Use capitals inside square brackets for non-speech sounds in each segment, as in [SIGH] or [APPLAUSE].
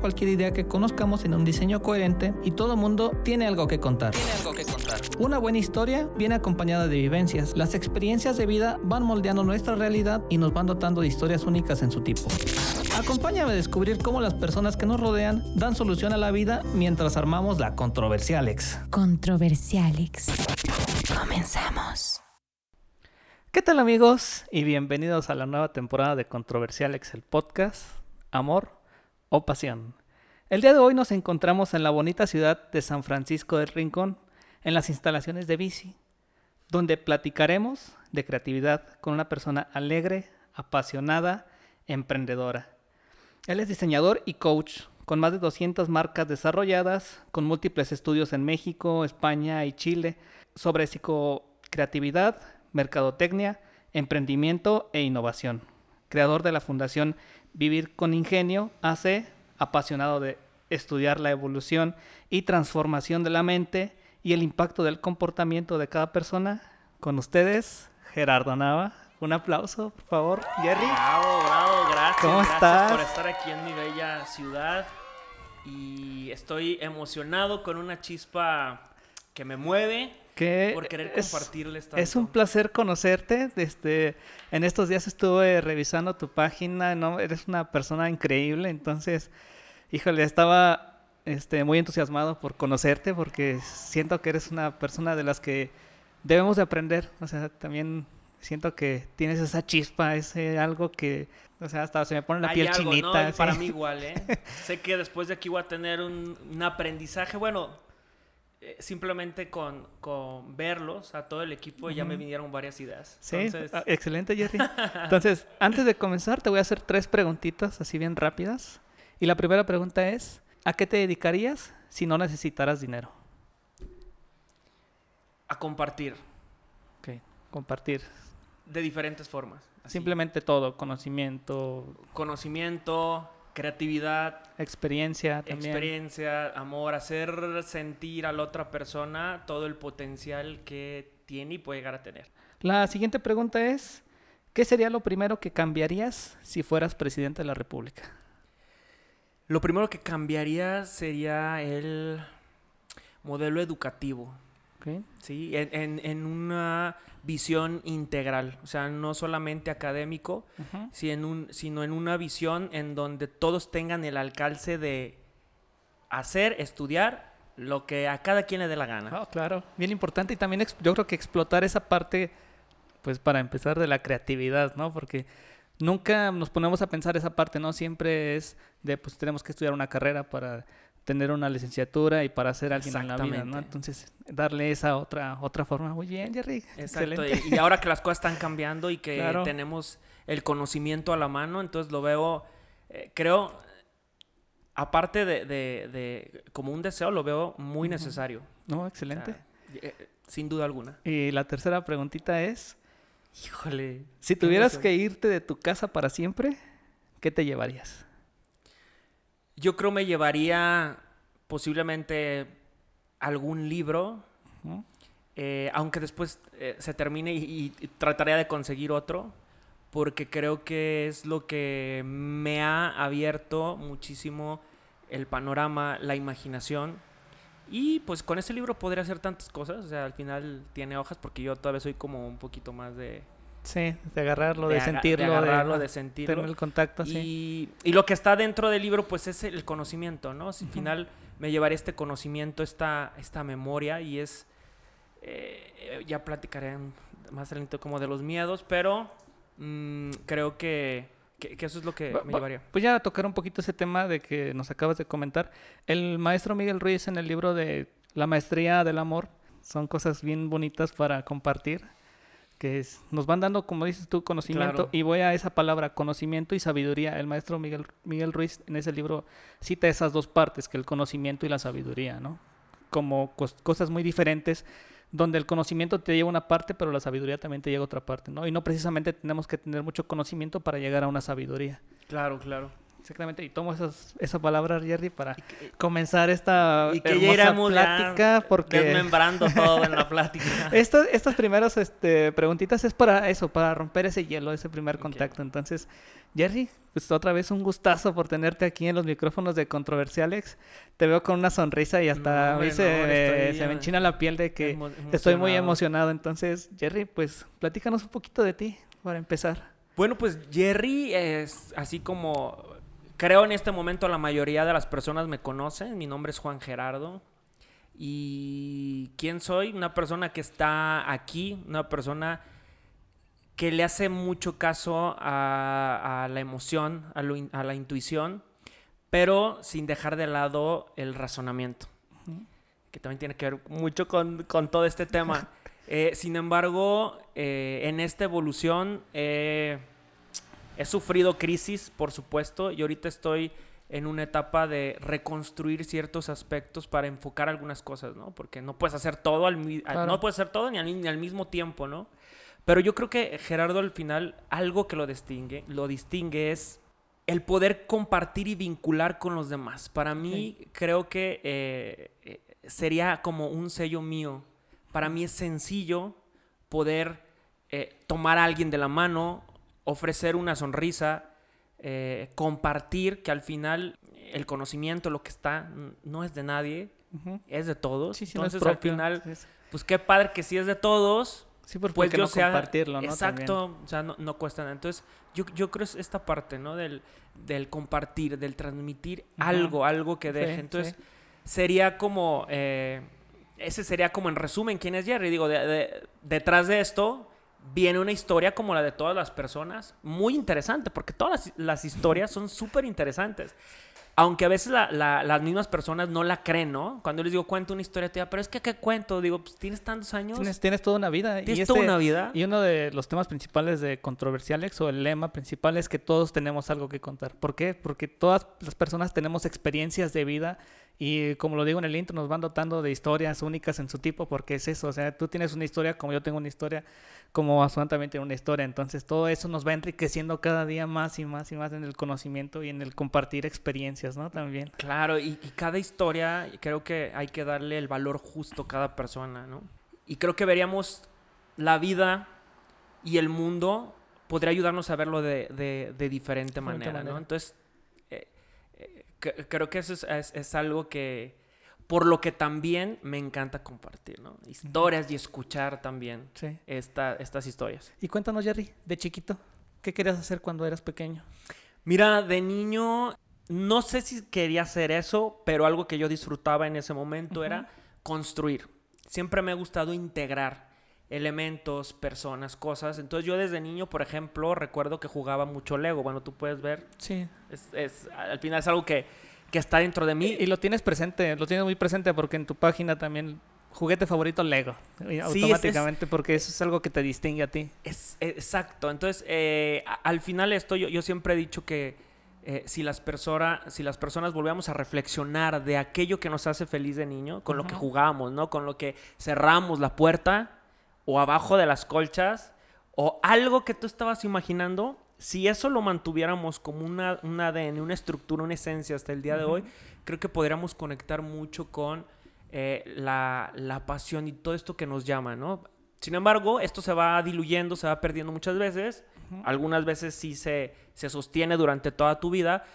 cualquier idea que conozcamos en un diseño coherente y todo mundo tiene algo que contar. Tiene algo que contar. Una buena historia viene acompañada de vivencias. Las experiencias de vida van moldeando nuestra realidad y nos van dotando de historias únicas en su tipo. Acompáñame a descubrir cómo las personas que nos rodean dan solución a la vida mientras armamos la Controversialex. Controversialex. Comenzamos. ¿Qué tal amigos? Y bienvenidos a la nueva temporada de Controversialex, el podcast Amor o Pasión. El día de hoy nos encontramos en la bonita ciudad de San Francisco del Rincón, en las instalaciones de Bici, donde platicaremos de creatividad con una persona alegre, apasionada, emprendedora. Él es diseñador y coach, con más de 200 marcas desarrolladas, con múltiples estudios en México, España y Chile sobre psicocreatividad, mercadotecnia, emprendimiento e innovación. Creador de la fundación Vivir con Ingenio, AC, apasionado de estudiar la evolución y transformación de la mente y el impacto del comportamiento de cada persona. Con ustedes, Gerardo Nava. Un aplauso, por favor, Jerry. Bravo, bravo, gracias. ¿Cómo gracias estás? por estar aquí en mi bella ciudad. Y estoy emocionado con una chispa que me mueve Que por querer es- compartirles tanto. Es un placer conocerte. Este, en estos días estuve revisando tu página, ¿no? Eres una persona increíble, entonces, híjole, estaba este, muy entusiasmado por conocerte porque siento que eres una persona de las que debemos de aprender. O sea, también siento que tienes esa chispa, ese algo que, o sea, hasta se me pone la Hay piel algo, ¿no? chinita. Así. Para mí igual, ¿eh? [LAUGHS] sé que después de aquí voy a tener un, un aprendizaje. Bueno, simplemente con, con verlos a todo el equipo ya me vinieron varias ideas. Sí, Entonces, ah, excelente, Jerry. [LAUGHS] Entonces, antes de comenzar, te voy a hacer tres preguntitas así bien rápidas. Y la primera pregunta es, ¿a qué te dedicarías si no necesitaras dinero? a compartir Ok, compartir. de diferentes formas. así. Simplemente todo, conocimiento, Conocimiento, creatividad, experiencia también. experiencia, amor, hacer sentir a la otra persona todo el potencial que tiene y puede llegar a tener. La siguiente pregunta es, ¿qué sería lo primero que cambiarías si fueras presidente de la República? Lo primero que cambiaría sería el modelo educativo, ¿sí? En, en- en una visión integral, o sea, no solamente académico, ujú. si en un- sino en una visión en donde todos tengan el alcance de hacer, estudiar lo que a cada quien le dé la gana. Ah, claro, bien importante y también yo creo que explotar esa parte, pues para empezar de la creatividad, ¿no? Porque nunca nos ponemos a pensar esa parte, ¿no? Siempre es de, pues tenemos que estudiar una carrera para tener una licenciatura y para ser alguien en la vida. Entonces, darle esa otra otra forma. Muy bien, Jerry. Exacto, Excelente. y, ahora que las cosas están cambiando y que Claro. tenemos el conocimiento a la mano, entonces lo veo, eh, creo, aparte de, de- de- como un deseo, lo veo muy necesario. No, O excelente. sea, eh, sin duda alguna. Y la tercera preguntita es, híjole, si tuvieras que irte de tu casa para siempre, ¿qué te llevarías? Yo creo me llevaría posiblemente algún libro, eh, aunque después eh, se termine y, y trataría de conseguir otro, porque creo que es lo que me ha abierto muchísimo el panorama, la imaginación. Y pues con ese libro podría hacer tantas cosas, o sea, al final tiene hojas porque yo todavía soy como un poquito más de... Sí, de agarrarlo, de, sentirlo, agarrarlo, de, de ah, sentirlo. tener el contacto, sí. Y, y lo que está dentro del libro, pues es el conocimiento, ¿no? Si al final me llevaré este conocimiento, esta, esta memoria, y es. eh, ya platicaré más adelante como de los miedos, pero mm, creo que, que- que eso es lo que me va- llevaría. Pues ya tocar un poquito ese tema de que nos acabas de comentar. El maestro Miguel Ruiz en el libro de La maestría del amor son cosas bien bonitas para compartir. Que es, nos van dando, como dices tú, conocimiento, Claro. y voy a esa palabra, conocimiento y sabiduría. El maestro Miguel, Miguel Ruiz en ese libro cita esas dos partes, que el conocimiento y la sabiduría, ¿no? Como cos- cosas muy diferentes, donde el conocimiento te lleva una parte, pero la sabiduría también te llega a otra parte, ¿no? Y no precisamente tenemos que tener mucho conocimiento para llegar a una sabiduría. Claro, claro. Exactamente, y tomo esas, esa palabra, Jerry, para comenzar esta Y que ya hermosa plática, porque... desmembrando todo en la plática. [LAUGHS] Estas, estas primeras este, preguntitas es para eso, para romper ese hielo, ese primer contacto. Entonces, Jerry, pues otra vez un gustazo por tenerte aquí en los micrófonos de Controversialex. Te veo con una sonrisa y hasta No, a mí hombre, se, no, me- estoy se me ya enchina la piel de que Emo- estoy muy emocionado. emocionado. Entonces, Jerry, pues platícanos un poquito de ti para empezar. Bueno, pues Jerry es así como creo en este momento la mayoría de las personas me conocen. Mi nombre es Juan Gerardo. ¿Y quién soy? Una persona que está aquí, una persona que le hace mucho caso a, a la emoción, a, lo in- a la intuición, pero sin dejar de lado el razonamiento, que también tiene que ver mucho con, con todo este tema. [LAUGHS] Eh, sin embargo, eh, en esta evolución eh, he sufrido crisis, por supuesto, y ahorita estoy en una etapa de reconstruir ciertos aspectos para enfocar algunas cosas, ¿no? Porque no puedes hacer todo al, Claro. no puedes hacer todo ni al, ni al mismo tiempo, ¿no? Pero yo creo que Gerardo al final algo que lo distingue, lo distingue es el poder compartir y vincular con los demás. Para mí creo que eh, eh, sería como un sello mío. Para mí es sencillo poder eh, tomar a alguien de la mano, ofrecer una sonrisa, eh, compartir que al final el conocimiento, lo que está, no es de nadie, es de todos. Sí, sí, no es Entonces al propio. final, Sí, pues qué padre que sí es de todos, Sí, pues, pues ¿por qué yo no sea compartirlo, ¿no? exacto o sea no, no cuesta nada. Entonces yo, yo creo es esta parte no del, del compartir del transmitir algo algo que deje. Entonces sería como eh, ese sería como en resumen quién es Jerry. Digo de- de- detrás de esto viene una historia como la de todas las personas muy interesante porque todas las, las historias son súper interesantes aunque a veces la- la- las mismas personas no la creen, ¿no? Cuando les digo, cuento una historia, te digo, pero es que, ¿qué cuento? Digo, pues tienes tantos años. Tienes, tienes toda una vida. Tienes y toda este- una vida. Y uno de los temas principales de Controversialex o el lema principal es que todos tenemos algo que contar. ¿Por qué? Porque todas las personas tenemos experiencias de vida y como lo digo en el intro, nos van dotando de historias únicas en su tipo porque es eso. O sea, tú tienes una historia como yo tengo una historia, como Asuán también tiene una historia. Entonces todo eso nos va enriqueciendo cada día más y más y más en el conocimiento y en el compartir experiencias, ¿no? También. Claro, y, y cada historia creo que hay que darle el valor justo a cada persona, ¿no? Y creo que veríamos la vida y el mundo podría ayudarnos a verlo de, de- de diferente, manera, manera. ¿no? Entonces, creo que eso es, es- es algo que, por lo que también me encanta compartir, ¿no? Historias y escuchar también Sí. esta- estas historias. Y cuéntanos, Jerry, de chiquito, ¿qué querías hacer cuando eras pequeño? Mira, de niño, no sé si quería hacer eso, pero algo que yo disfrutaba en ese momento era construir. Siempre me ha gustado integrar elementos, personas, cosas. Entonces yo desde niño, por ejemplo, recuerdo que jugaba mucho Lego. Bueno, tú puedes ver, Sí. es, es- al final es algo que, que está dentro de mí. Y, y lo tienes presente, lo tienes muy presente porque en tu página también juguete favorito Lego, es- automáticamente porque eso es algo que te distingue a ti. Es, eh, exacto. Entonces, eh, al final esto yo, yo siempre he dicho que eh, si, las persona- si las personas volvíamos a reflexionar de aquello que nos hace feliz de niño, con lo que jugamos, ¿no? Con lo que cerramos la puerta o abajo de las colchas o algo que tú estabas imaginando, si eso lo mantuviéramos como una, un ADN, una estructura, una esencia hasta el día de hoy, creo que podríamos conectar mucho con eh, la, la pasión y todo esto que nos llama, ¿no? Sin embargo, esto se va diluyendo, se va perdiendo muchas veces. Algunas veces sí se, se sostiene durante toda tu vida,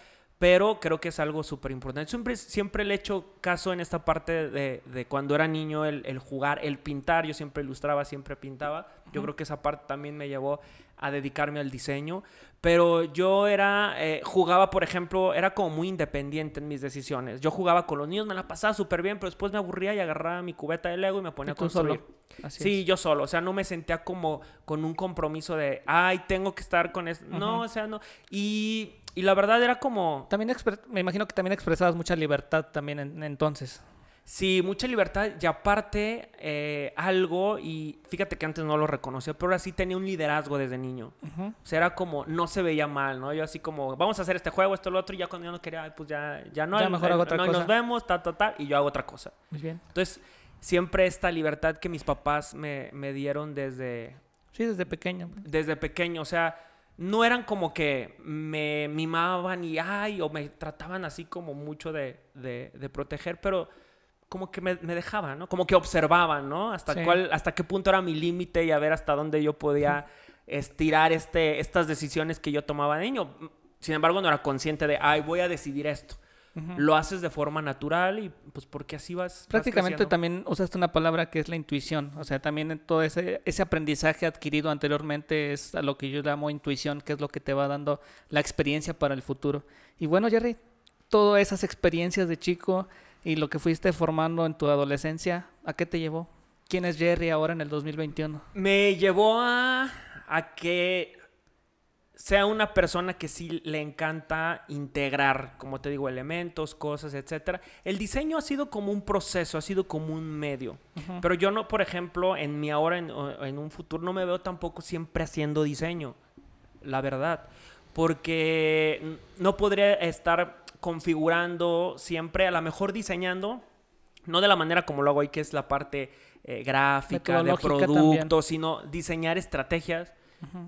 pero creo que es algo súper importante. Siempre, siempre le he hecho caso en esta parte de, de cuando era niño, el, el jugar, el pintar. Yo siempre ilustraba, siempre pintaba. Yo creo que esa parte también me llevó a dedicarme al diseño. Pero yo era, eh, jugaba, por ejemplo, era como muy independiente en mis decisiones. Yo jugaba con los niños, me la pasaba súper bien, pero después me aburría y agarraba mi cubeta de Lego y me ponía Y a tú solo. construir. Así Sí, es. yo solo, o sea, no me sentía como con un compromiso de, ay, tengo que estar con esto. No, Ujú. o sea, no. Y, y la verdad era como, También expre- me imagino que también expresabas mucha libertad también en- entonces. Sí, mucha libertad y aparte eh, algo, y fíjate que antes no lo reconocía, pero ahora sí tenía un liderazgo desde niño. Ujú. O sea, era como, no se veía mal, ¿no? Yo así como, vamos a hacer este juego, esto, lo otro, y ya cuando yo no quería, pues ya, ya no, Ya mejor hago otra no, cosa. nos vemos, ta, ta, ta, y yo hago otra cosa. Muy bien. Entonces, siempre esta libertad que mis papás me, me dieron desde, Sí, desde pequeño. desde pequeño, o sea, no eran como que me mimaban y ay, o me trataban así como mucho de, de- de proteger, pero como que me, me dejaban, ¿no? Como que observaban, ¿no? Hasta, Sí. cuál, hasta qué punto era mi límite y a ver hasta dónde yo podía estirar este, estas decisiones que yo tomaba de niño. Sin embargo, no era consciente de, ay, voy a decidir esto. Lo haces de forma natural y pues porque así vas. vas Prácticamente creciendo. también usaste una palabra que es la intuición. O sea, también en todo ese, ese aprendizaje adquirido anteriormente es a lo que yo llamo intuición, que es lo que te va dando la experiencia para el futuro. Y bueno, Jerry, todas esas experiencias de chico y lo que fuiste formando en tu adolescencia, ¿a qué te llevó? ¿Quién es Jerry ahora en el 2021? Me llevó a, a que sea una persona que sí le encanta integrar, como te digo, elementos, cosas, etcétera. El diseño ha sido como un proceso, ha sido como un medio. Pero yo no, por ejemplo, en mi ahora, en, un futuro, no me veo tampoco siempre haciendo diseño, la verdad. Porque no podría estar configurando siempre, a lo mejor diseñando, no de la manera como lo hago hoy, que es la parte eh, gráfica, de producto, también. sino diseñar estrategias,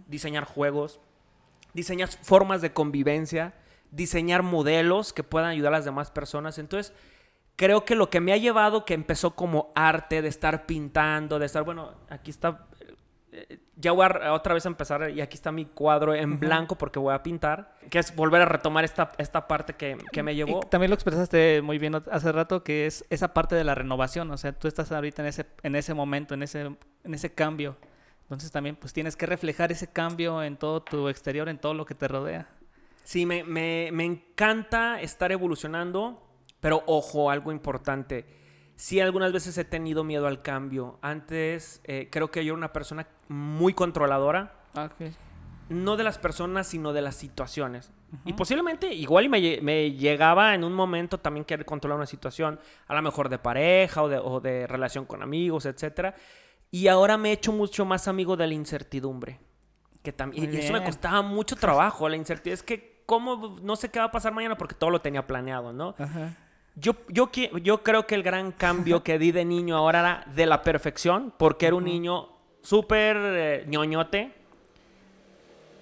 diseñar juegos, diseñar formas de convivencia, diseñar modelos que puedan ayudar a las demás personas. Entonces, creo que lo que me ha llevado, que empezó como arte, de estar pintando, de estar, bueno, aquí está, eh, ya voy a otra vez a empezar y aquí está mi cuadro en blanco porque voy a pintar, que es volver a retomar esta, esta parte que, que me llevó. Y también lo expresaste muy bien hace rato, que es esa parte de la renovación. O sea, tú estás ahorita en ese, en ese momento, en ese, en ese cambio. Entonces también pues tienes que reflejar ese cambio en todo tu exterior, en todo lo que te rodea. Sí, me, me- me encanta estar evolucionando, pero ojo, algo importante. Sí, algunas veces he tenido miedo al cambio. Antes eh, creo que yo era una persona muy controladora, no de las personas, sino de las situaciones. Y posiblemente igual y me, me llegaba en un momento también querer controlar una situación, a lo mejor de pareja o de, o de relación con amigos, etcétera. Y ahora me he hecho mucho más amigo de la incertidumbre. Que también, y eso me costaba mucho trabajo, la incertidumbre. Es que, ¿cómo? No sé qué va a pasar mañana porque todo lo tenía planeado, ¿no? Ajá. Yo, yo, yo creo que el gran cambio que di de niño ahora era de la perfección, porque era un niño súper eh, ñoñote,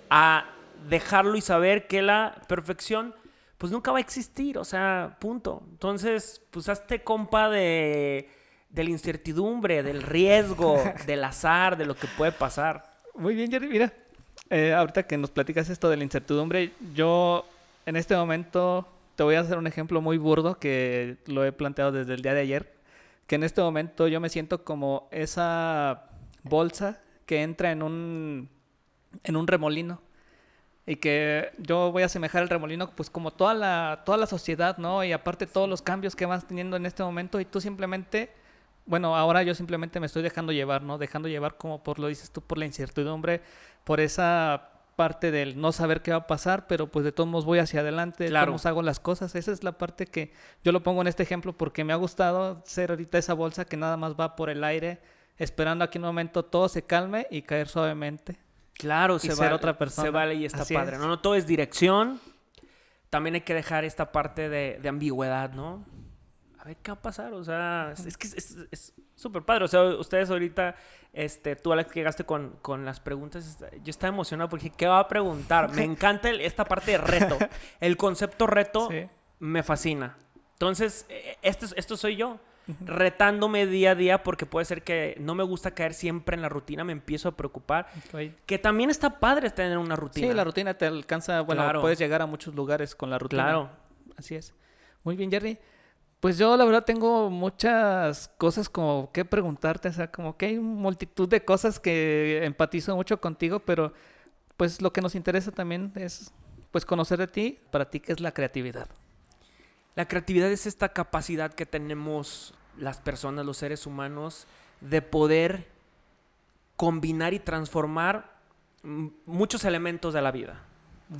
a dejarlo y saber que la perfección pues nunca va a existir, o sea, punto. Entonces, pues hazte compa de, de la incertidumbre, del riesgo, [LAUGHS] del azar, de lo que puede pasar. Muy bien, Jerry. Mira, eh, ahorita que nos platicas esto de la incertidumbre, yo en este momento te voy a hacer un ejemplo muy burdo que lo he planteado desde el día de ayer. Que en este momento yo me siento como esa bolsa que entra en un, en un remolino. Y que yo voy a asemejar el remolino pues como toda la, toda la sociedad, ¿no? Y aparte todos los cambios que vas teniendo en este momento y tú simplemente bueno, ahora yo simplemente me estoy dejando llevar, ¿no? Dejando llevar como por lo dices tú, por la incertidumbre, por esa parte del no saber qué va a pasar, pero pues de todos modos voy hacia adelante, de Claro. modos hago las cosas. Esa es la parte que yo lo pongo en este ejemplo porque me ha gustado ser ahorita esa bolsa que nada más va por el aire, esperando a que en un momento todo se calme y caer suavemente. Claro, Y se ser vale, otra persona. Se vale y está Así padre. es. No, no todo es dirección. También hay que dejar esta parte de, de ambigüedad, ¿no? A ver qué va a pasar. O sea, es, es que es- súper padre. O sea, ustedes ahorita, este, tú, Alex, que llegaste con, con las preguntas, yo estaba emocionado porque dije, ¿qué va a preguntar? Me [LAUGHS] encanta el- esta parte de reto. El concepto reto Sí. me fascina. Entonces, eh, esto, es- esto soy yo. Retándome día a día porque puede ser que no me gusta caer siempre en la rutina, me empiezo a preocupar. Oye, Que también está padre tener una rutina. Sí, la rutina te alcanza, bueno, Claro. puedes llegar a muchos lugares con la rutina. Claro. Así es. Muy bien, Jerry. Pues yo la verdad tengo muchas cosas como que preguntarte, o sea, como que hay multitud de cosas que empatizo mucho contigo, pero pues lo que nos interesa también es pues conocer de ti, para ti qué es la creatividad. La creatividad es esta capacidad que tenemos las personas, los seres humanos, de poder combinar y transformar muchos elementos de la vida.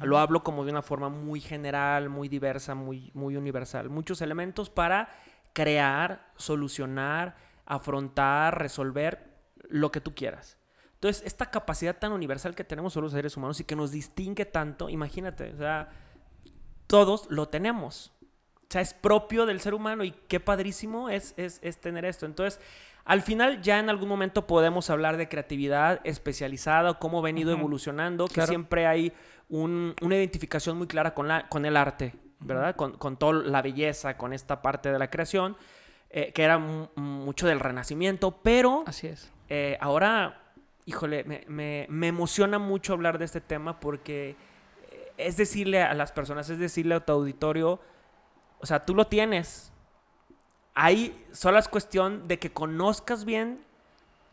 Lo hablo como de una forma muy general, muy diversa, muy, muy universal. Muchos elementos para crear, solucionar, afrontar, resolver lo que tú quieras. Entonces, esta capacidad tan universal que tenemos solo los seres humanos y que nos distingue tanto, imagínate, o sea, todos lo tenemos. O sea, es propio del ser humano y qué padrísimo es, es, es tener esto. Entonces, al final ya en algún momento podemos hablar de creatividad especializada cómo ha venido Ujú. evolucionando, que Claro. siempre hay un- una identificación muy clara con, la, con el arte, ¿verdad? Con, con toda la belleza, con esta parte de la creación, eh, que era mu- mucho del renacimiento, pero Así es. eh, ahora, híjole, me, me- me emociona mucho hablar de este tema porque eh, es decirle a las personas, es decirle a tu auditorio, o sea, tú lo tienes. Ahí solo es cuestión de que conozcas bien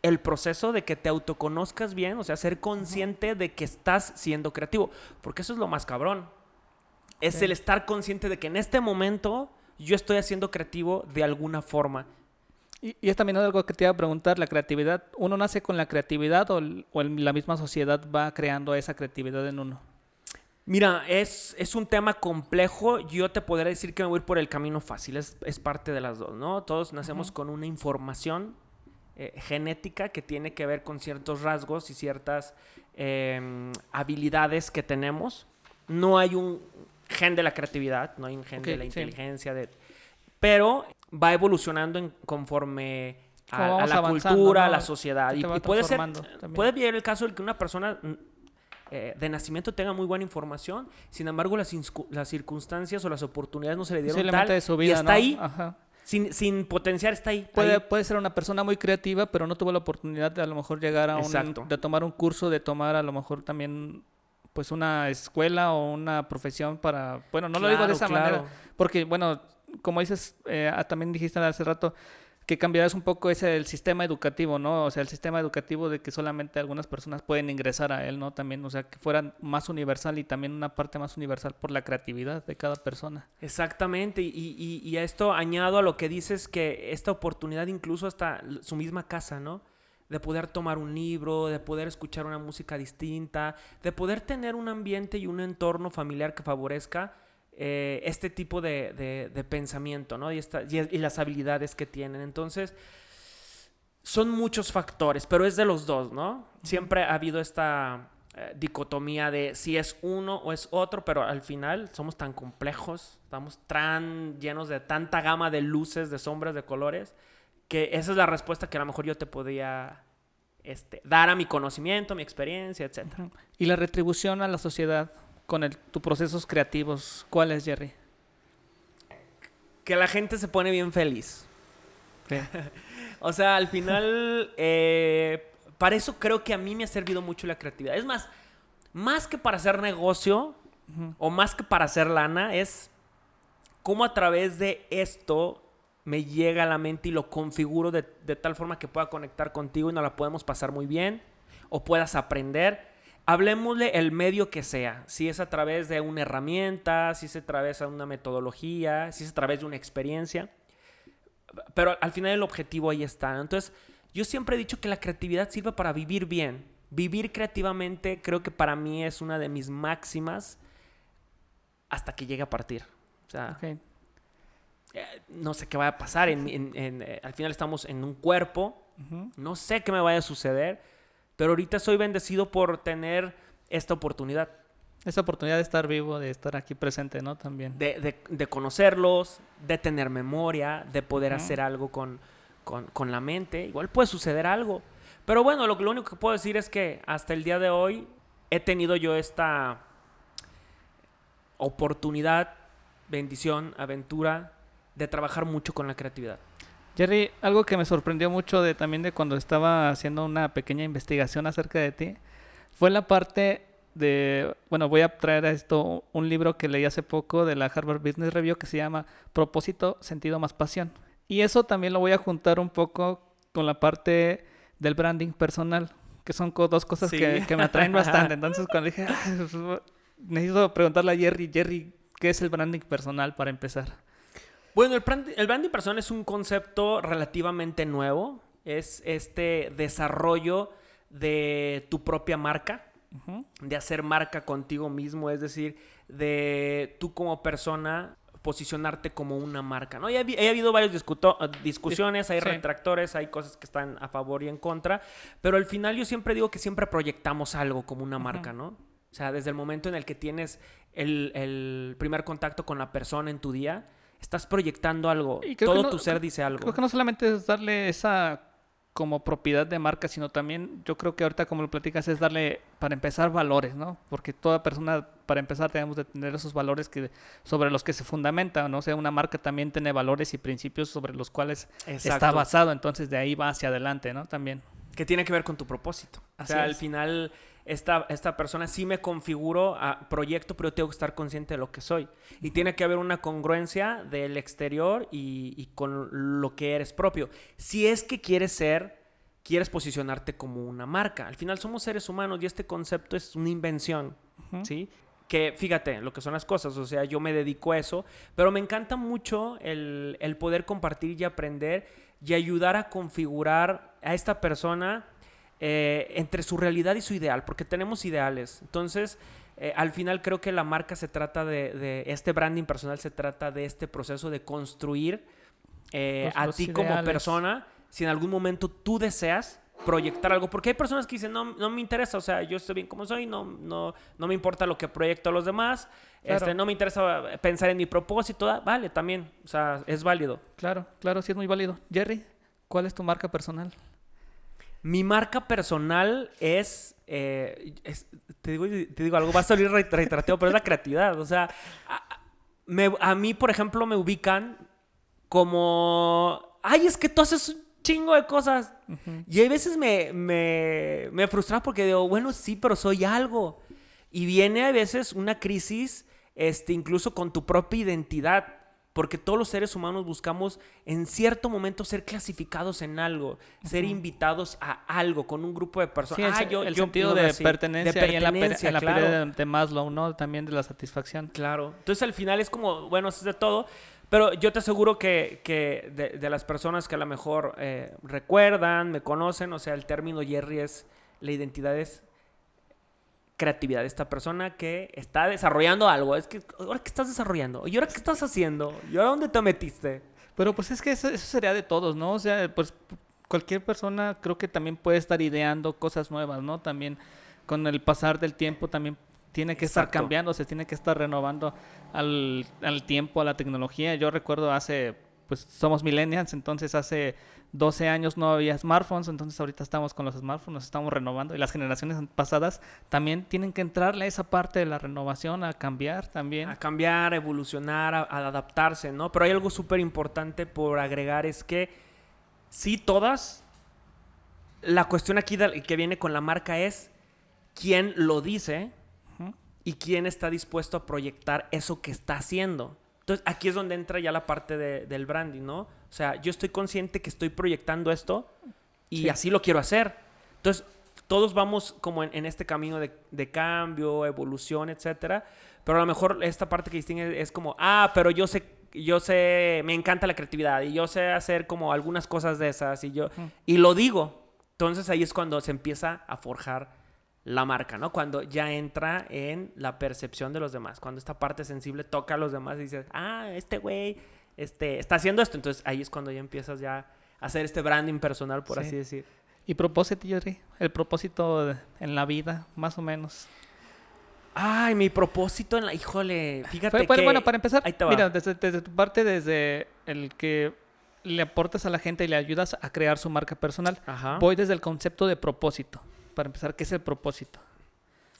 el proceso, de que te autoconozcas bien, o sea, ser consciente de que estás siendo creativo, porque eso es lo más cabrón. Es Sí. el estar consciente de que en este momento yo estoy haciendo creativo de alguna forma. Y, y es también algo que te iba a preguntar, la creatividad, ¿uno nace con la creatividad o, el- o el- la misma sociedad va creando esa creatividad en uno? Mira, es, es un tema complejo. Yo te podría decir que me voy por el camino fácil. Es, es parte de las dos, ¿no? Todos nacemos con una información eh, genética que tiene que ver con ciertos rasgos y ciertas em, habilidades que tenemos. No hay un gen de la creatividad, no hay un gen Ok, de la sí. inteligencia, de, pero va evolucionando en- conforme a, a la cultura, a ¿no? la sociedad. Y, y puede ser, también. puede haber el caso de que una persona mm, eh, de nacimiento tenga muy buena información, sin embargo las, las circunstancias o las oportunidades no se le dieron tal, de su y vida, está ¿no? ahí, Ajá. Sin, sin potenciar, está ahí. Puede, ahí. puede ser una persona muy creativa, pero no tuvo la oportunidad de a lo mejor llegar a un, Exacto. de tomar un curso, de tomar a lo mejor también pues una escuela o una profesión para, bueno, no lo digo de esa claro. manera, porque bueno, como dices, eh, ah, también dijiste hace rato que cambiarás un poco ese el sistema educativo, ¿no? O sea, el sistema educativo de que solamente algunas personas pueden ingresar a él, ¿no? También, o sea, que fuera más universal y también una parte más universal por la creatividad de cada persona. Exactamente, y, y- y a esto añado a lo que dices que esta oportunidad incluso hasta su misma casa, ¿no? De poder tomar un libro, de poder escuchar una música distinta, de poder tener un ambiente y un entorno familiar que favorezca eh, este tipo de, de- de pensamiento, ¿no? Y, esta- y, y las habilidades que tienen. Entonces, son muchos factores, pero es de los dos, ¿no? Siempre ha habido esta eh, dicotomía de si es uno o es otro, pero al final somos tan complejos, estamos tan llenos de tanta gama de luces, de sombras, de colores, que esa es la respuesta que a lo mejor yo te podía este, dar a mi conocimiento, mi experiencia, etc. Y la retribución a la sociedad con el, tus procesos creativos, ¿cuál es, Jerry? Que la gente se pone bien feliz. [LAUGHS] O sea, al final, eh, para eso creo que a mí me ha servido mucho la creatividad. Es más, más que para hacer negocio o más que para hacer lana, es cómo a través de esto me llega a la mente y lo configuro de, de tal forma que pueda conectar contigo y nos la podemos pasar muy bien o puedas aprender. Hablemosle el medio que sea, si es a través de una herramienta, si es a través de una metodología, si es a través de una experiencia. Pero al final el objetivo ahí está. Entonces, yo siempre he dicho que la creatividad sirve para vivir bien. Vivir creativamente creo que para mí es una de mis máximas hasta que llegue a partir. O sea, eh, no sé qué va a pasar. En, en- en, eh, al final estamos en un cuerpo. No sé qué me vaya a suceder. Pero ahorita soy bendecido por tener esta oportunidad Esa oportunidad de estar vivo, de estar aquí presente, ¿no? También. de, de- de conocerlos, de tener memoria, de poder hacer algo con, con- con la mente. Igual puede suceder algo. Pero bueno, lo, lo único que puedo decir es que hasta el día de hoy he tenido yo esta oportunidad, bendición, aventura de trabajar mucho con la creatividad. Jerry, algo que me sorprendió mucho de también de cuando estaba haciendo una pequeña investigación acerca de ti, fue la parte de, bueno, voy a traer a esto un libro que leí hace poco de la Harvard Business Review que se llama Propósito, sentido más pasión. Y eso también lo voy a juntar un poco con la parte del branding personal, que son dos cosas Sí. que, que me atraen bastante. [LAUGHS] Entonces cuando dije, "Ay, pues, necesito preguntarle a Jerry, Jerry, ¿qué es el branding personal para empezar? Bueno, el, brand- el branding personal es un concepto relativamente nuevo. Es este desarrollo de tu propia marca. De hacer marca contigo mismo, es decir, de tú como persona posicionarte como una marca, ¿no? Y ha, habi- ha habido varias discuto- discusiones, hay Sí. retractores, hay cosas que están a favor y en contra, pero al final yo siempre digo que siempre proyectamos algo como una marca, ¿no? O sea, desde el momento en el que tienes el, el primer contacto con la persona en tu día, estás proyectando algo. Y que Todo no- tu ser dice algo. Creo que no solamente es darle esa como propiedad de marca, sino también yo creo que ahorita como lo platicas es darle, para empezar, valores, ¿no? Porque toda persona, para empezar, tenemos de tener esos valores que sobre los que se fundamenta, ¿no? O sea, una marca también tiene valores y principios sobre los cuales está basado, entonces de ahí va hacia adelante, ¿no? También. que tiene que ver con tu propósito. O Así sea, al final, esta, esta persona sí me configuro a proyecto, pero yo tengo que estar consciente de lo que soy. Y tiene que haber una congruencia del exterior y, y con lo que eres propio. Si es que quieres ser, quieres posicionarte como una marca. Al final somos seres humanos y este concepto es una invención, ¿sí? Que fíjate lo que son las cosas, o sea, yo me dedico a eso, pero me encanta mucho el, el poder compartir y aprender y ayudar a configurar a esta persona eh, entre su realidad y su ideal, porque tenemos ideales. Entonces, eh, al final creo que la marca se trata de, de- este branding personal, se trata de este proceso de construir eh, Los- a ti como persona, si en algún momento tú deseas proyectar algo, porque hay personas que dicen, no, no me interesa, o sea, yo estoy bien como soy, no, no, no me importa lo que proyecto a los demás, Claro. este, no me interesa pensar en mi propósito, ah, vale, también, o sea, es válido. Claro, claro, sí es muy válido. Jerry, ¿cuál es tu marca personal? Mi marca personal es, eh, es- te, digo, te digo algo, va a salir re- reiterativo, pero es la creatividad. O sea, a, me- a mí, por ejemplo, me ubican como, ay, es que tú haces un chingo de cosas. Y hay veces me, me, me frustra porque digo, bueno, sí, pero soy algo. Y viene a veces una crisis, este, incluso con tu propia identidad. Porque todos los seres humanos buscamos en cierto momento ser clasificados en algo, ser invitados a algo con un grupo de Sí, personas. el, Ah, yo- el yo sentido de así, pertenencia, en la, pira- pertenencia, en la claro. pirámide de, de Maslow, ¿no? También de la satisfacción. Claro. Entonces al final es como, bueno, es de todo. Pero yo te aseguro que, que de, de las personas que a lo mejor eh, recuerdan, me conocen, o sea, el término Jerry es, la identidad es creatividad de esta persona que está desarrollando algo. Es que, ¿ahora qué estás desarrollando? ¿Y ahora qué estás haciendo? ¿Y ahora dónde te metiste? Pero pues es que eso, eso sería de todos, ¿no? O sea, pues cualquier persona creo que también puede estar ideando cosas nuevas, ¿no? También con el pasar del tiempo también tiene que estar cambiando, se tiene que estar renovando al, al tiempo, a la tecnología. Yo recuerdo hace, pues somos millennials, entonces hace 12 años no había smartphones, entonces ahorita estamos con los smartphones, nos estamos renovando y las generaciones pasadas también tienen que entrarle a esa parte de la renovación, a cambiar también. a cambiar, a evolucionar, a, a adaptarse, ¿no? Pero hay algo súper importante por agregar, es que sí, todas, la cuestión aquí que viene con la marca es quién lo dice y quién está dispuesto a proyectar eso que está haciendo. Entonces, aquí es donde entra ya la parte de- del branding, ¿no? O sea, yo estoy consciente que estoy proyectando esto y Sí. así lo quiero hacer. Entonces, todos vamos como en, en este camino de, de cambio, evolución, etcétera. Pero a lo mejor esta parte que distingue es como, ah, pero yo sé, yo sé, me encanta la creatividad y yo sé hacer como algunas cosas de esas y yo, y lo digo. Entonces ahí es cuando se empieza a forjar la marca, ¿no? Cuando ya entra en la percepción de los demás. Cuando esta parte sensible toca a los demás y dices, ah, este güey este, está haciendo esto. Entonces ahí es cuando ya empiezas ya a hacer este branding personal, por Sí. así decir. ¿Y propósito, Jerry? El propósito en la vida, más o menos. Ay, mi propósito en la... Híjole, fíjate bueno, que... bueno, para empezar, mira, desde, desde tu parte, desde el que le aportas a la gente y le ayudas a crear su marca personal, Ajá. voy desde el concepto de propósito. Para empezar, ¿qué es el propósito?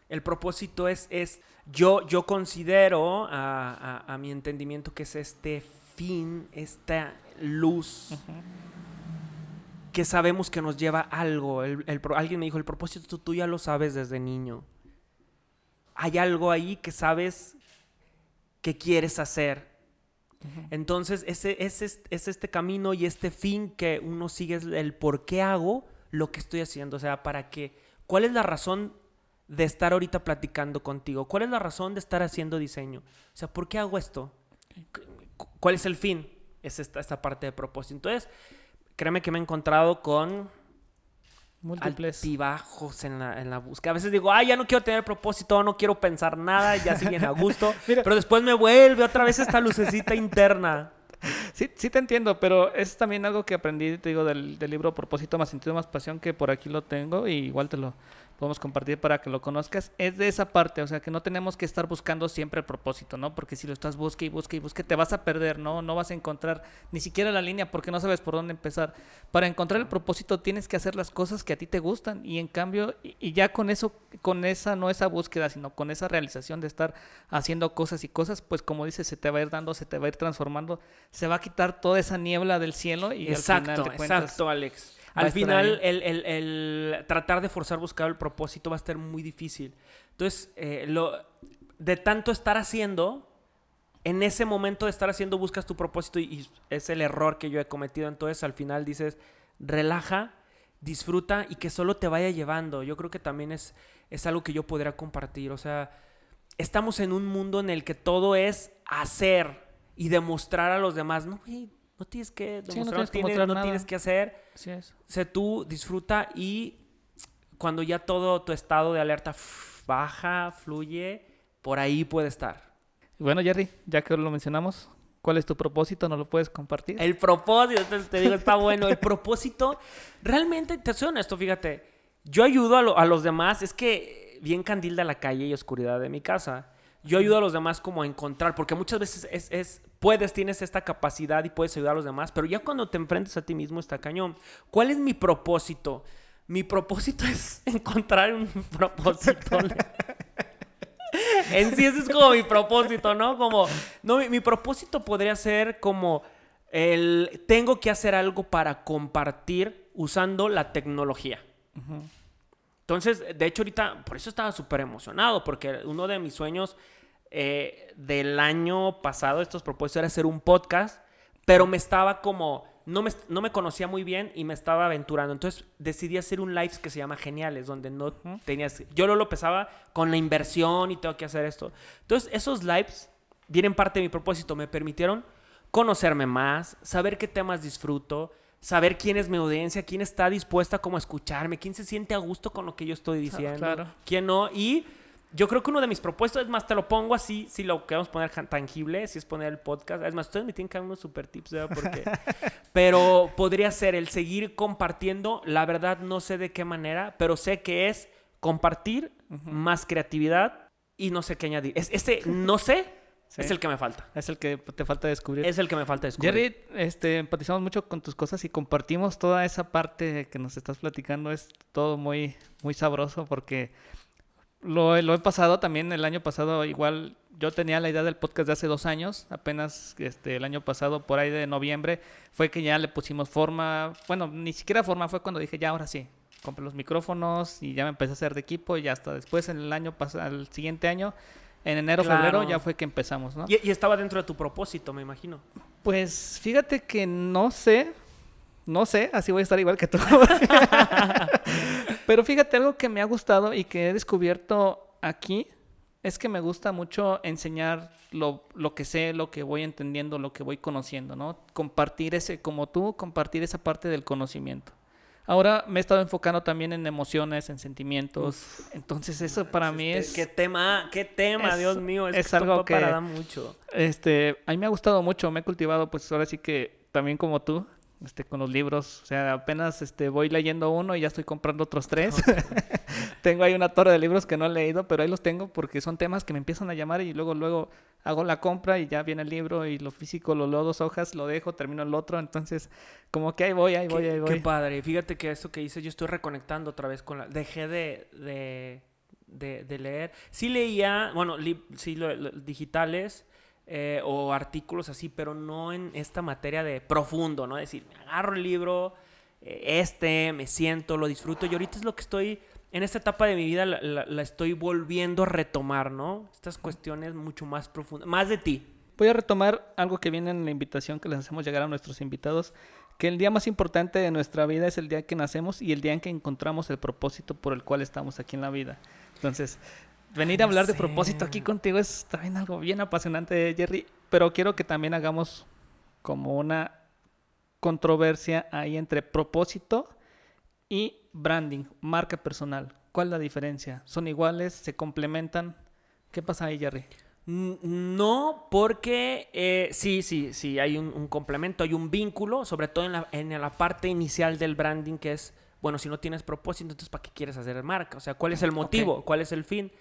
El propósito es, es yo, yo considero a, a- a mi entendimiento que es este fin, esta luz que sabemos que nos lleva a algo. El- el alguien me dijo, el propósito tú, tú ya lo sabes desde niño. Hay algo ahí que sabes que quieres hacer. Entonces, ese, ese es, es este camino y este fin que uno sigue, es el por qué hago lo que estoy haciendo. O sea, para qué. ¿Cuál es la razón de estar ahorita platicando contigo? ¿Cuál es la razón de estar haciendo diseño? O sea, ¿por qué hago esto? Cu- ¿Cuál es el fin? Es esta, esta parte de propósito. Entonces, créeme que me he encontrado con Múltiples. altibajos en la, en la búsqueda. A veces digo, ay, ya no quiero tener propósito, no quiero pensar nada, ya sí bien a gusto. [LAUGHS] Mira. pero después me vuelve otra vez esta lucecita interna. [LAUGHS] Sí, sí te entiendo, pero es también algo que aprendí, te digo, del, del libro Propósito más sentido más pasión, que por aquí lo tengo y igual te lo podemos compartir para que lo conozcas. Es de esa parte, o sea, que no tenemos que estar buscando siempre el propósito, ¿no? Porque si lo estás busque y busque y busque, te vas a perder, ¿no? No vas a encontrar ni siquiera la línea porque no sabes por dónde empezar. Para encontrar el propósito tienes que hacer las cosas que a ti te gustan y en cambio, y, y ya con eso, con esa, no esa búsqueda, sino con esa realización de estar haciendo cosas y cosas, pues como dices, se te va a ir dando, se te va a ir transformando, se va a quitar toda esa niebla del cielo y al exacto, final de cuentas, exacto, Alex. Al final, el, el- el tratar de forzar buscar el propósito va a estar muy difícil. Entonces, eh, lo, de tanto estar haciendo, en ese momento de estar haciendo, buscas tu propósito y, y es el error que yo he cometido. Entonces, al final dices, relaja, disfruta y que solo te vaya llevando. Yo creo que también es, es algo que yo podría compartir. O sea, estamos en un mundo en el que todo es hacer y demostrar a los demás. No, güey, no tienes que Sí, no demostrar, tienes tienes, mostrar no tienes que hacer. Así es. Sé tú, disfruta y cuando ya todo tu estado de alerta baja, fluye, por ahí puede estar. Bueno, Jerry, ya que lo mencionamos, ¿cuál es tu propósito? ¿No lo puedes compartir? El propósito, te, te digo, está bueno. El propósito, realmente, te soy honesto, fíjate, yo ayudo a, lo- a los demás, es que bien candil de la calle y oscuridad de mi casa. Yo ayudo a los demás como a encontrar, porque muchas veces es, es- puedes, tienes esta capacidad y puedes ayudar a los demás, pero ya cuando te enfrentas a ti mismo está cañón. ¿Cuál es mi propósito? Mi propósito [LAUGHS] es encontrar un propósito. en sí ese es como mi propósito, ¿no? Como, no, mi, mi propósito podría ser como el, tengo que hacer algo para compartir usando la tecnología. Entonces, de hecho, ahorita, por eso estaba súper emocionado, porque uno de mis sueños eh, del año pasado, estos propósitos, era hacer un podcast, pero me estaba como, no me, no me conocía muy bien y me estaba aventurando. Entonces, decidí hacer un live que se llama Geniales, donde no tenías, yo lo, lo pesaba con la inversión y tengo que hacer esto. Entonces, esos lives vienen parte de mi propósito, me permitieron conocerme más, saber qué temas disfruto, saber quién es mi audiencia, quién está dispuesta como a escucharme, quién se siente a gusto con lo que yo estoy diciendo, claro. quién no. Y yo creo que uno de mis propósitos, es más, te lo pongo así, si lo queremos poner tangible, si es poner el podcast. Es más, ustedes me tienen que dar unos super tips, ¿verdad? Porque... [LAUGHS] pero podría ser el seguir compartiendo. La verdad, no sé de qué manera, pero sé que es compartir más creatividad y no sé qué añadir. Es, este no sé [LAUGHS] Sí. es el que me falta. Es el que te falta descubrir. Es el que me falta descubrir. Jerry, este, empatizamos mucho con tus cosas y compartimos toda esa parte que nos estás platicando. Es todo muy, muy sabroso porque lo, lo he pasado también el año pasado. Igual yo tenía la idea del podcast de hace dos años. Apenas este, el año pasado, por ahí de noviembre, fue que ya le pusimos forma. Bueno, ni siquiera forma, fue cuando dije ya, ahora sí. Compré los micrófonos y ya me empecé a hacer de equipo y hasta después en el año pasado, el siguiente año, en enero, Claro. febrero, ya fue que empezamos, ¿no? Y, y estaba dentro de tu propósito, me imagino. Pues fíjate que no sé, no sé, así voy a estar igual que tú. [LAUGHS] [LAUGHS] Pero fíjate algo que me ha gustado y que he descubierto aquí es que me gusta mucho enseñar lo, lo que sé, lo que voy entendiendo, lo que voy conociendo, ¿no? Compartir ese, como tú, compartir esa parte del conocimiento. Ahora me he estado enfocando también en emociones, en sentimientos. Entonces eso para mí es... Qué tema, qué tema, es- Dios mío. Es, algo que- para mucho. Este, a mí me ha gustado mucho, me he cultivado, pues ahora sí que también como tú, este, con los libros, o sea, apenas este, voy leyendo uno y ya estoy comprando otros tres. [LAUGHS] tengo ahí una torre de libros que no he leído, pero ahí los tengo porque son temas que me empiezan a llamar y luego, luego hago la compra y ya viene el libro y lo físico, lo leo dos hojas, lo dejo, termino el otro, entonces como que ahí voy, ahí voy, Qué, ahí qué voy. padre. Fíjate que esto que dices, yo estoy reconectando otra vez con la... Dejé de, de, de- de leer. Sí leía, bueno, li- sí, lo- lo- digitales eh, o artículos así, pero no en esta materia de profundo, ¿no? Es decir, me agarro el libro, eh, este, me siento, lo disfruto. Y ahorita es lo que estoy... En esta etapa de mi vida la, la- la estoy volviendo a retomar, ¿no? Estas cuestiones mucho más profundas. Más de ti. Voy a retomar algo que viene en la invitación que les hacemos llegar a nuestros invitados, que el día más importante de nuestra vida es el día que nacemos y el día en que encontramos el propósito por el cual estamos aquí en la vida. Entonces, venir a hablar de propósito aquí contigo es también algo bien apasionante, Jerry, pero quiero que también hagamos como una controversia ahí entre propósito y branding, marca personal, ¿cuál es la diferencia? ¿Son iguales? ¿Se complementan? ¿Qué pasa ahí, Jerry? N- No, porque eh, sí, sí, sí, hay un, un complemento, hay un vínculo, sobre todo en la, en la parte inicial del branding, que es, bueno, si no tienes propósito, entonces ¿para qué quieres hacer marca? O sea, ¿cuál es el motivo? ¿Cuál es el fin?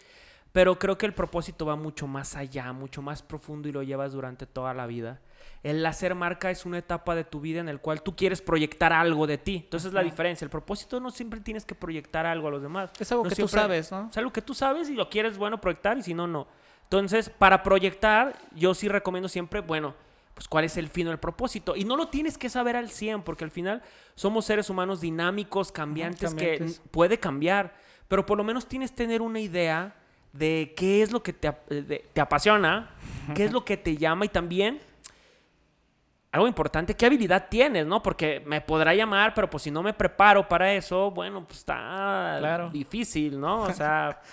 Pero creo que el propósito va mucho más allá, mucho más profundo y lo llevas durante toda la vida. El hacer marca es una etapa de tu vida en el cual tú quieres proyectar algo de ti. Entonces es la diferencia. El propósito no siempre tienes que proyectar algo a los demás. Es algo No que tú sabes, ¿no? es algo que tú sabes y lo quieres, bueno, proyectar y si no, no. Entonces, para proyectar, yo sí recomiendo siempre, bueno, pues cuál es el fin o el propósito. Y no lo tienes que saber al 100, porque al final somos seres humanos dinámicos, cambiantes, que cambiantes. n- puede cambiar. Pero por lo menos tienes que tener una idea de qué es lo que te, ap- de- te apasiona, qué es lo que te llama y también algo importante, qué habilidad tienes, ¿no? Porque me podrá llamar, pero pues si no me preparo para eso, bueno, pues está Claro. difícil, ¿no? O sea, [LAUGHS]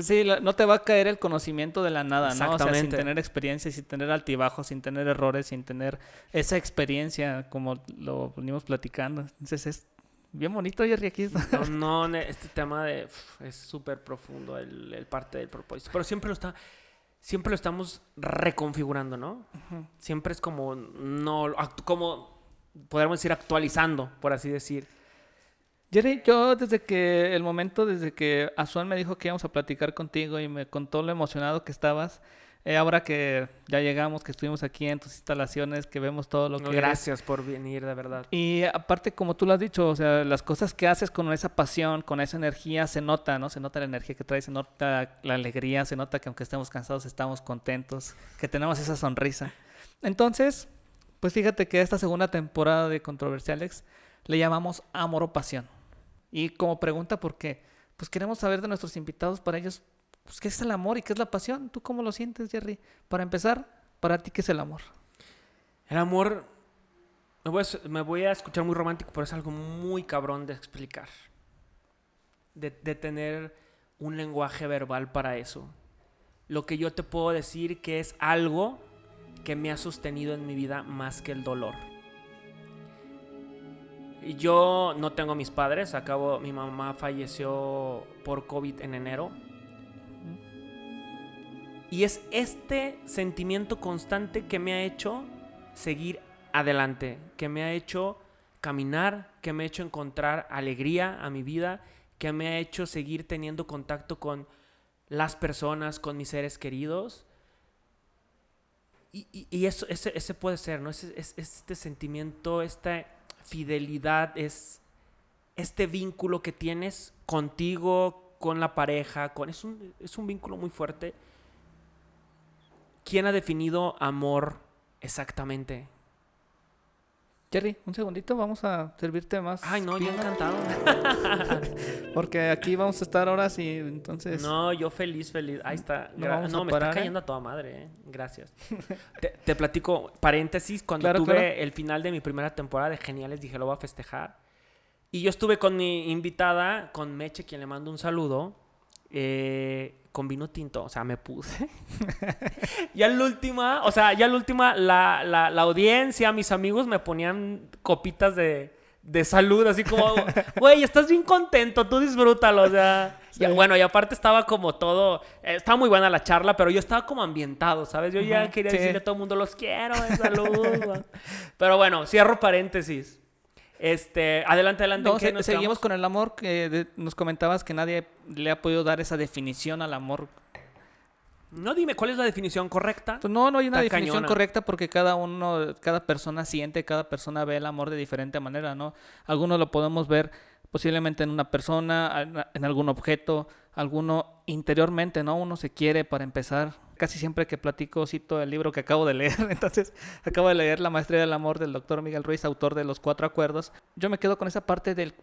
Sí, no te va a caer el conocimiento de la nada, ¿no? O sea, sin tener experiencia, sin tener altibajos, sin tener errores, sin tener esa experiencia como lo venimos platicando. Entonces es bien bonito, Jerry, aquí está. no, no, este tema de es súper profundo el, el parte del propósito, pero siempre lo está siempre lo estamos reconfigurando, ¿no? Siempre es como no como podríamos decir actualizando, por así decir. Jerry, yo desde que el momento, desde que Azuan me dijo que íbamos a platicar contigo y me contó lo emocionado que estabas, eh, ahora que ya llegamos, que estuvimos aquí en tus instalaciones, que vemos todo lo que eres, Gracias por venir, de verdad. Y aparte, como tú lo has dicho, o sea, las cosas que haces con esa pasión, con esa energía, se nota, ¿no? Se nota la energía que traes, se nota la alegría, se nota que aunque estemos cansados, estamos contentos, que tenemos esa sonrisa. Entonces, pues fíjate que esta segunda temporada de Controversialex le llamamos Amor o Pasión. Y como pregunta, ¿por qué? Pues queremos saber de nuestros invitados, para ellos, pues, ¿qué es el amor y qué es la pasión? ¿Tú cómo lo sientes, Jerry? Para empezar, para ti, ¿qué es el amor? El amor me voy, a, escuchar muy romántico, pero es algo muy cabrón de explicar. De, tener un lenguaje verbal para eso. Lo que yo te puedo decir que es algo que me ha sostenido en mi vida más que el dolor. Yo no tengo mis padres, acabo, mi mamá falleció por COVID en enero. Y es este sentimiento constante que me ha hecho seguir adelante, que me ha hecho caminar, que me ha hecho encontrar alegría a mi vida, que me ha hecho seguir teniendo contacto con las personas, con mis seres queridos. Y, y- eso, ese, ese puede ser, ¿no? Ese- es- este sentimiento, esta fidelidad, es este vínculo que tienes contigo, con la pareja, con, es, un, es un vínculo muy fuerte. ¿Quién ha definido amor exactamente? Jerry, un segundito, vamos a servirte más. Ay, no, yo vino, encantado. [LAUGHS] Porque aquí vamos a estar horas y entonces... No, yo feliz, feliz. Ahí está. No Gra- vamos no, a me parar, ¿eh? está cayendo a toda madre, ¿eh? Gracias. [LAUGHS] te, te platico, paréntesis, cuando Claro, tuve claro. el final de mi primera temporada de Geniales, dije, lo voy a festejar. Y yo estuve con mi invitada, con Meche, quien le mando un saludo, eh, con vino tinto, o sea, me puse. [LAUGHS] ya la última, o sea, ya la última, la, la, la audiencia, mis amigos me ponían copitas de, de salud, así como, güey, estás bien contento, tú disfrútalo, o sea. Sí. ya, bueno, y aparte estaba como todo, eh, estaba muy buena la charla, pero yo estaba como ambientado, ¿sabes? Yo ya quería sí. decirle a todo el mundo, los quiero, salud. [LAUGHS] güey". pero bueno, cierro paréntesis. Este, adelante, adelante. No, ¿en qué se- seguimos con el amor, que de- nos comentabas que nadie le ha podido dar esa definición al amor. No, dime, ¿cuál es la definición correcta? Pues no, no hay una Está definición cañona. correcta porque cada uno, cada persona siente, cada persona ve el amor de diferente manera, ¿no? Algunos lo podemos ver posiblemente en una persona, en- algún objeto, alguno interiormente, ¿no? Uno se quiere para empezar. Casi siempre que platico cito el libro que acabo de leer, [LAUGHS] entonces acabo de leer La Maestría del Amor del doctor Miguel Ruiz, autor de Los Cuatro Acuerdos. Yo me quedo con esa parte del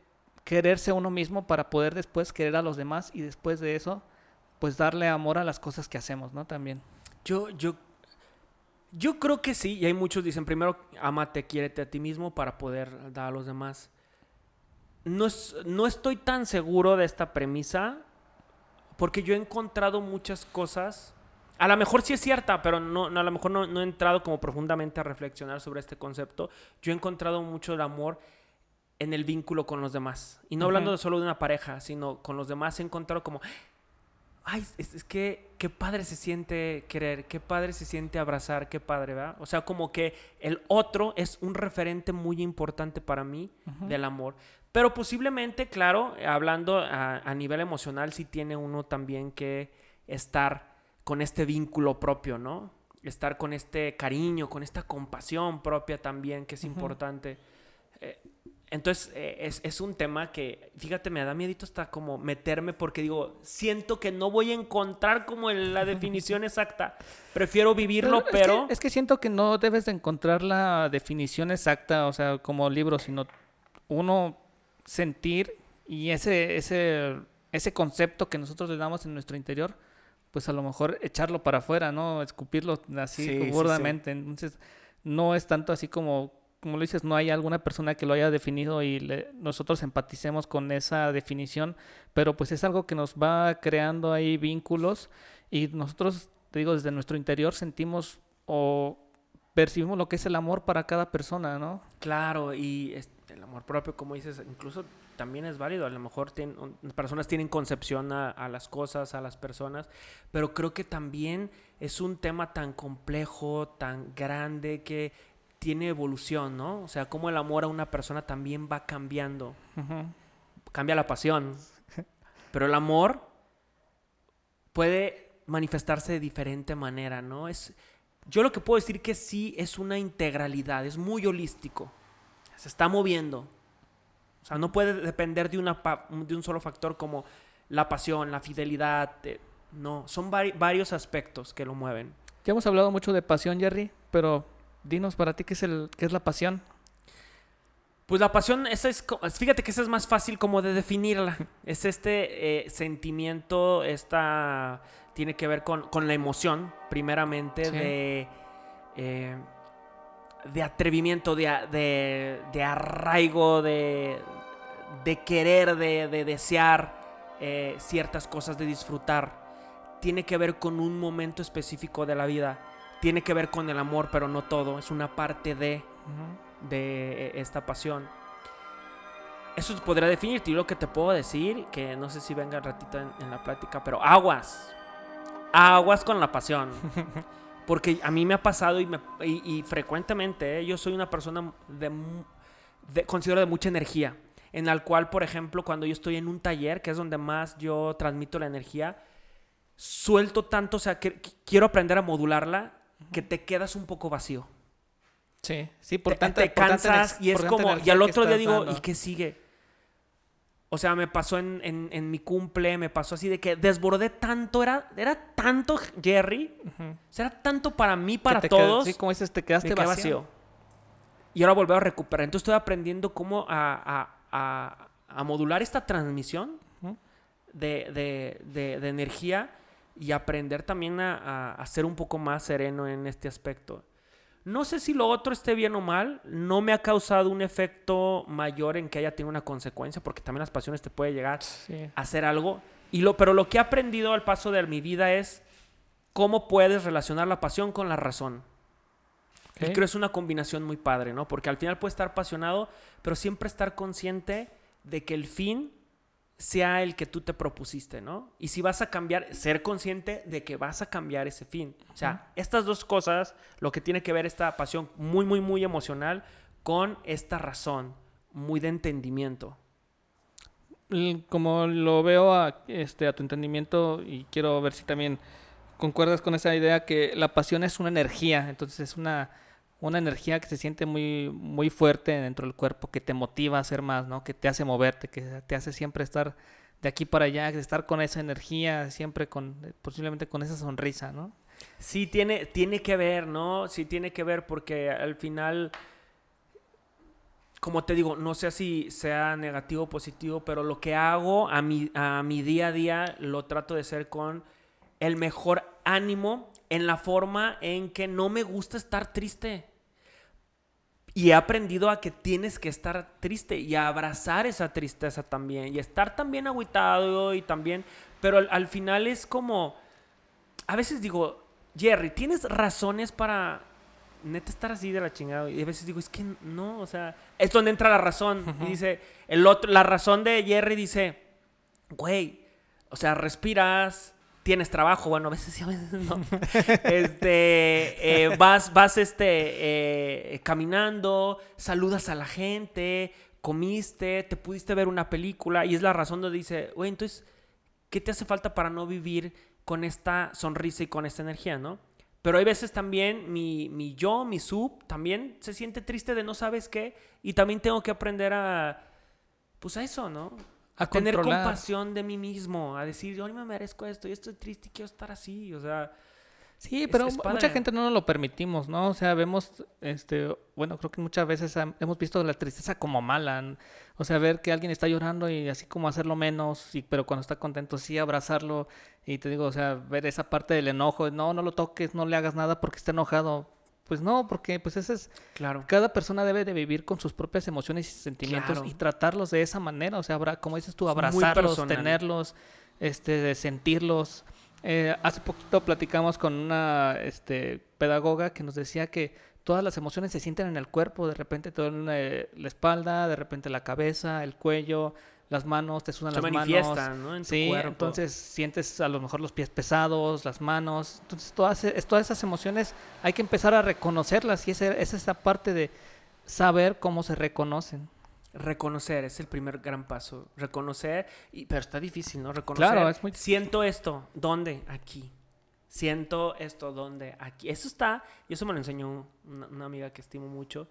quererse uno mismo para poder después querer a los demás y después de eso, pues darle amor a las cosas que hacemos, ¿no? También. Yo, yo, yo creo que sí, y hay muchos dicen, primero, amate, quiérete a ti mismo para poder dar a los demás. No, es- no estoy tan seguro de esta premisa, porque yo he encontrado muchas cosas, a lo mejor sí es cierta, pero no, no, a lo mejor no, no he entrado como profundamente a reflexionar sobre este concepto. Yo he encontrado mucho el amor en el vínculo con los demás. Y no hablando de solo de una pareja, sino con los demás he encontrado como, ay, es, es que qué padre se siente querer, qué padre se siente abrazar, qué padre, ¿verdad? O sea, como que el otro es un referente muy importante para mí del amor. Pero posiblemente, claro, hablando a, a nivel emocional, sí tiene uno también que estar con este vínculo propio, ¿no? Estar con este cariño, con esta compasión propia también, que es importante. Eh, entonces, eh, es, es un tema que, fíjate, me da miedito hasta como meterme porque digo, siento que no voy a encontrar como la [LAUGHS] definición exacta. Prefiero vivirlo, es pero... que- Es que, siento que no debes de encontrar la definición exacta, o sea, como libro, sino uno sentir y ese, ese, ese concepto que nosotros le damos en nuestro interior, pues a lo mejor echarlo para afuera, ¿no? Escupirlo así Sí, sí, sí. burdamente. Entonces, no es tanto así como, como lo dices, no hay alguna persona que lo haya definido y le- nosotros empaticemos con esa definición, pero pues es algo que nos va creando ahí vínculos y nosotros, te digo, desde nuestro interior sentimos o percibimos lo que es el amor para cada persona, ¿no? Claro, y es- el amor propio, como dices, incluso también es válido. A lo mejor tienen, un- personas tienen concepción a, a las cosas, a las personas, pero creo que también es un tema tan complejo, tan grande, que tiene evolución, ¿no? O sea, cómo el amor a una persona también va cambiando. Cambia la pasión, pero el amor puede manifestarse de diferente manera, ¿no? Es, yo lo que puedo decir que sí es una integralidad, es muy holístico. Se está moviendo. O sea, no puede depender de, una de un solo factor como la pasión, la fidelidad. eh, no, son vari- varios aspectos que lo mueven. Ya hemos hablado mucho de pasión, Jerry, pero dinos para ti qué es, el, qué es la pasión. Pues la pasión, esa es, fíjate que esa es más fácil como de definirla. [LAUGHS] Es este eh, sentimiento, esta tiene que ver con, con la emoción, primeramente, Sí. de, eh, de atrevimiento, de, de, de arraigo, de, de querer, de, de desear eh, ciertas cosas, de disfrutar. Tiene que ver con un momento específico de la vida. Tiene que ver con el amor, pero no todo. Es una parte de de eh, esta pasión. Eso podría definir. Y lo que te puedo decir, que no sé si venga el ratito en, en la plática, pero aguas. Aguas con la pasión. [LAUGHS] Porque a mí me ha pasado y, me- y- y frecuentemente, ¿eh? yo soy una persona de, de- considero de mucha energía. En la cual, por ejemplo, cuando yo estoy en un taller, que es donde más yo transmito la energía, suelto tanto, o sea, que, que quiero aprender a modularla, que te quedas un poco vacío Sí, sí, por te, tanta te por tanta cansas y es como, y al otro día digo, dando. ¿y qué sigue? O sea, me pasó en, en- en mi cumple, me pasó así de que desbordé tanto, era, era tanto Jerry, o sea, era tanto para mí, para qued- todos, Sí, como dices, te quedaste vacío. vacío. Y ahora volver a recuperar. Entonces estoy aprendiendo cómo a, a- a- a modular esta transmisión de, de- de- de energía y aprender también a ser un poco más sereno en este aspecto. No sé si lo otro esté bien o mal, no me ha causado un efecto mayor en que haya tenido una consecuencia, porque también las pasiones te puede llegar Sí. a hacer algo. Y lo, pero lo que he aprendido al paso de mi vida es cómo puedes relacionar la pasión con la razón. Y creo que es una combinación muy padre, ¿no? Porque al final puedes estar apasionado, pero siempre estar consciente de que el fin sea el que tú te propusiste, ¿no? Y si vas a cambiar, ser consciente de que vas a cambiar ese fin. O sea, estas dos cosas, lo que tiene que ver esta pasión muy, muy, muy emocional con esta razón, muy de entendimiento. Como lo veo a, este, a tu entendimiento y quiero ver si también concuerdas con esa idea que la pasión es una energía, entonces es una, una energía que se siente muy, muy fuerte dentro del cuerpo, que te motiva a hacer más, ¿no? Que te hace moverte, que te hace siempre estar de aquí para allá, estar con esa energía, siempre con, posiblemente con esa sonrisa, ¿no? Sí, tiene, tiene que ver, ¿no? Sí, tiene que ver porque al final, como te digo, no sé si sea negativo o positivo, pero lo que hago a mi, a mi día a día lo trato de hacer con el mejor ánimo en la forma en que no me gusta estar triste. Y he aprendido a que tienes que estar triste y a abrazar esa tristeza también. Y estar también agüitado y también... Pero al, al final es como... A veces digo, Jerry, ¿tienes razones para neta estar así de la chingada. Y a veces digo, es que no, o sea, es donde entra la razón. Y dice, el otro, la razón de Jerry dice, güey, o sea, respiras, tienes trabajo, bueno, a veces sí, a veces no. [LAUGHS] este, eh, vas, vas, este, eh, caminando, saludas a la gente, comiste, te pudiste ver una película y es la razón donde dice, güey, entonces, ¿qué te hace falta para no vivir con esta sonrisa y con esta energía, no? Pero hay veces también mi, mi yo, mi sub, también se siente triste de no sabes qué y también tengo que aprender a, pues a eso, ¿no? A tener controlar. compasión de mí mismo, a decir, yo no me merezco esto, y estoy triste y quiero estar así, o sea, Sí, pero es mucha gente no nos lo permitimos, ¿no? O sea, vemos, este, bueno, creo que muchas veces hemos visto la tristeza como mala, o sea, ver que alguien está llorando y así como hacerlo menos, y, pero cuando está contento sí abrazarlo, y te digo, o sea, ver esa parte del enojo, no, no lo toques, no le hagas nada porque está enojado, pues no, porque pues ese es, claro. cada persona debe de vivir con sus propias emociones y sentimientos Claro. y tratarlos de esa manera, o sea, abra- como dices tú, abrazarlos, tenerlos, este, sentirlos. Eh, hace poquito platicamos con una este, pedagoga que nos decía que todas las emociones se sienten en el cuerpo, de repente te duele eh, la espalda, de repente la cabeza, el cuello, las manos, te sudan Se las manos. ¿no? En tu Sí, cuerpo. entonces sientes a lo mejor los pies pesados, las manos. Entonces todas, todas esas emociones hay que empezar a reconocerlas y esa es esa parte de saber cómo se reconocen. Reconocer es el primer gran paso. Reconocer, y, pero está difícil, ¿no? Reconocer. Claro, es muy- Siento esto, ¿dónde? Aquí. Siento esto, ¿dónde? Aquí. Eso está, y eso me lo enseñó una, una amiga que estimo mucho.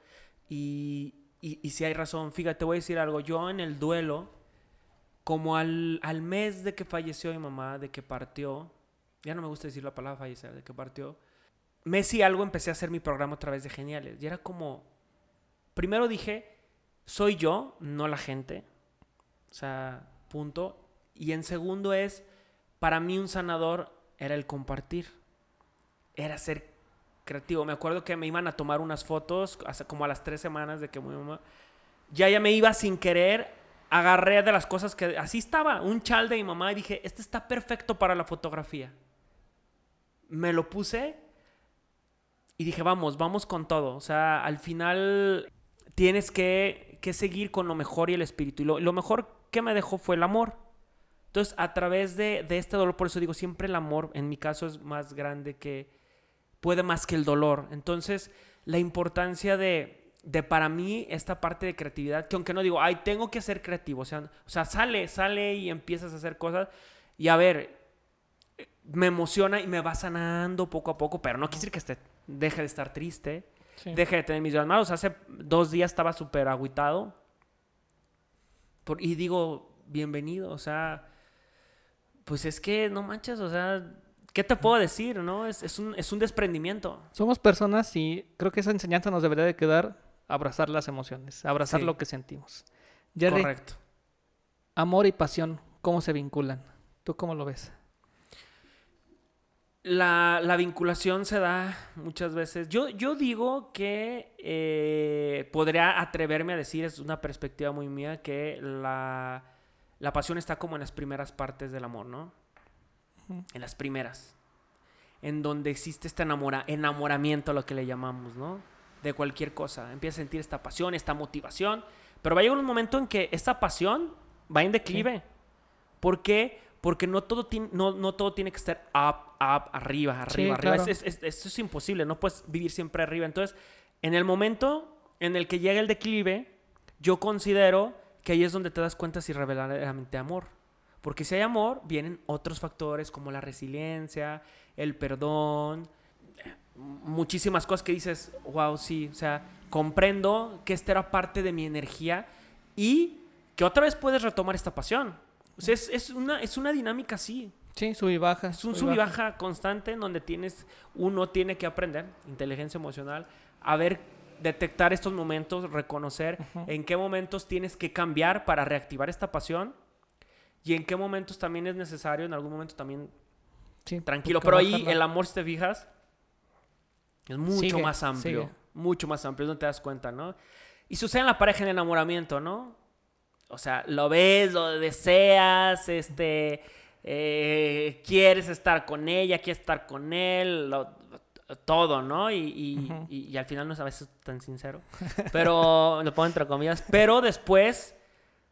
Y, y, y si hay razón, fíjate, voy a decir algo. Yo en el duelo, como al, al mes de que falleció mi mamá, de que partió, ya no me gusta decir la palabra fallecer, de que partió, mes y algo empecé a hacer mi programa otra vez de Geniales. Y era como, primero dije, soy yo, no la gente. O sea, punto. Y en segundo es, para mí un sanador era el compartir. Era ser creativo. Me acuerdo que me iban a tomar unas fotos, hace como a las tres semanas de que mi mamá... Ya ya me iba sin querer, agarré de las cosas que... Así estaba, un chal de mi mamá y dije, este está perfecto para la fotografía. Me lo puse y dije, vamos, vamos con todo. O sea, al final tienes que, que seguir con lo mejor y el espíritu. Y lo, lo mejor que me dejó fue el amor. Entonces, a través de, de este dolor, por eso digo, siempre el amor, en mi caso, es más grande que, puede más que el dolor. Entonces, la importancia de, de para mí esta parte de creatividad, que aunque no digo, ay, tengo que ser creativo, o sea, o sea, sale, sale y empiezas a hacer cosas y a ver, me emociona y me va sanando poco a poco, pero no quiere decir que esté, deje de estar triste, deje de tener mis días malos. Hace dos días estaba súper agüitado por- y digo, bienvenido, o sea, pues es que no manches, o sea, ¿qué te puedo decir, no? Es, es, un, es un desprendimiento. Somos personas y creo que esa enseñanza nos debería de quedar abrazar las emociones, abrazar Sí. lo que sentimos. Jerry, Correcto. amor y pasión, ¿cómo se vinculan? ¿Tú cómo lo ves? La, la vinculación se da muchas veces. Yo, yo digo que eh, podría atreverme a decir, es una perspectiva muy mía, que la, la pasión está como en las primeras partes del amor, ¿no? En las primeras. En donde existe este enamora, enamoramiento, lo que le llamamos, ¿no? De cualquier cosa. Empieza a sentir esta pasión, esta motivación. Pero va a llegar un momento en que esta pasión va en declive. ¿Por qué? Porque no todo, tiene, no, no todo tiene que estar up, up, arriba, arriba, Sí, arriba. claro. Es- es- es- eso es imposible, no puedes vivir siempre arriba. Entonces, en el momento en el que llega el declive, yo considero que ahí es donde te das cuenta si verdaderamente amor. Porque si hay amor, vienen otros factores como la resiliencia, el perdón, muchísimas cosas que dices, wow, sí, o sea, comprendo que esta era parte de mi energía y que otra vez puedes retomar esta pasión. O sea, es, es una, es una dinámica así. Sí, sub y baja. Es un sub y baja constante en donde tienes, uno tiene que aprender, inteligencia emocional, a ver, detectar estos momentos, reconocer en qué momentos tienes que cambiar para reactivar esta pasión y en qué momentos también es necesario, en algún momento también Sí, tranquilo. Pero ahí bajarla. el amor, si te fijas, es mucho Sigue, más amplio. sigue. Mucho más amplio, no te das cuenta, ¿no? Y sucede en la pareja en el enamoramiento, ¿no? O sea, lo ves, lo deseas, este, eh, quieres estar con ella, quieres estar con él, lo- todo, ¿no? Y, y- y- y al final no es a veces tan sincero. Pero, [LAUGHS] lo pongo entre comillas. Pero después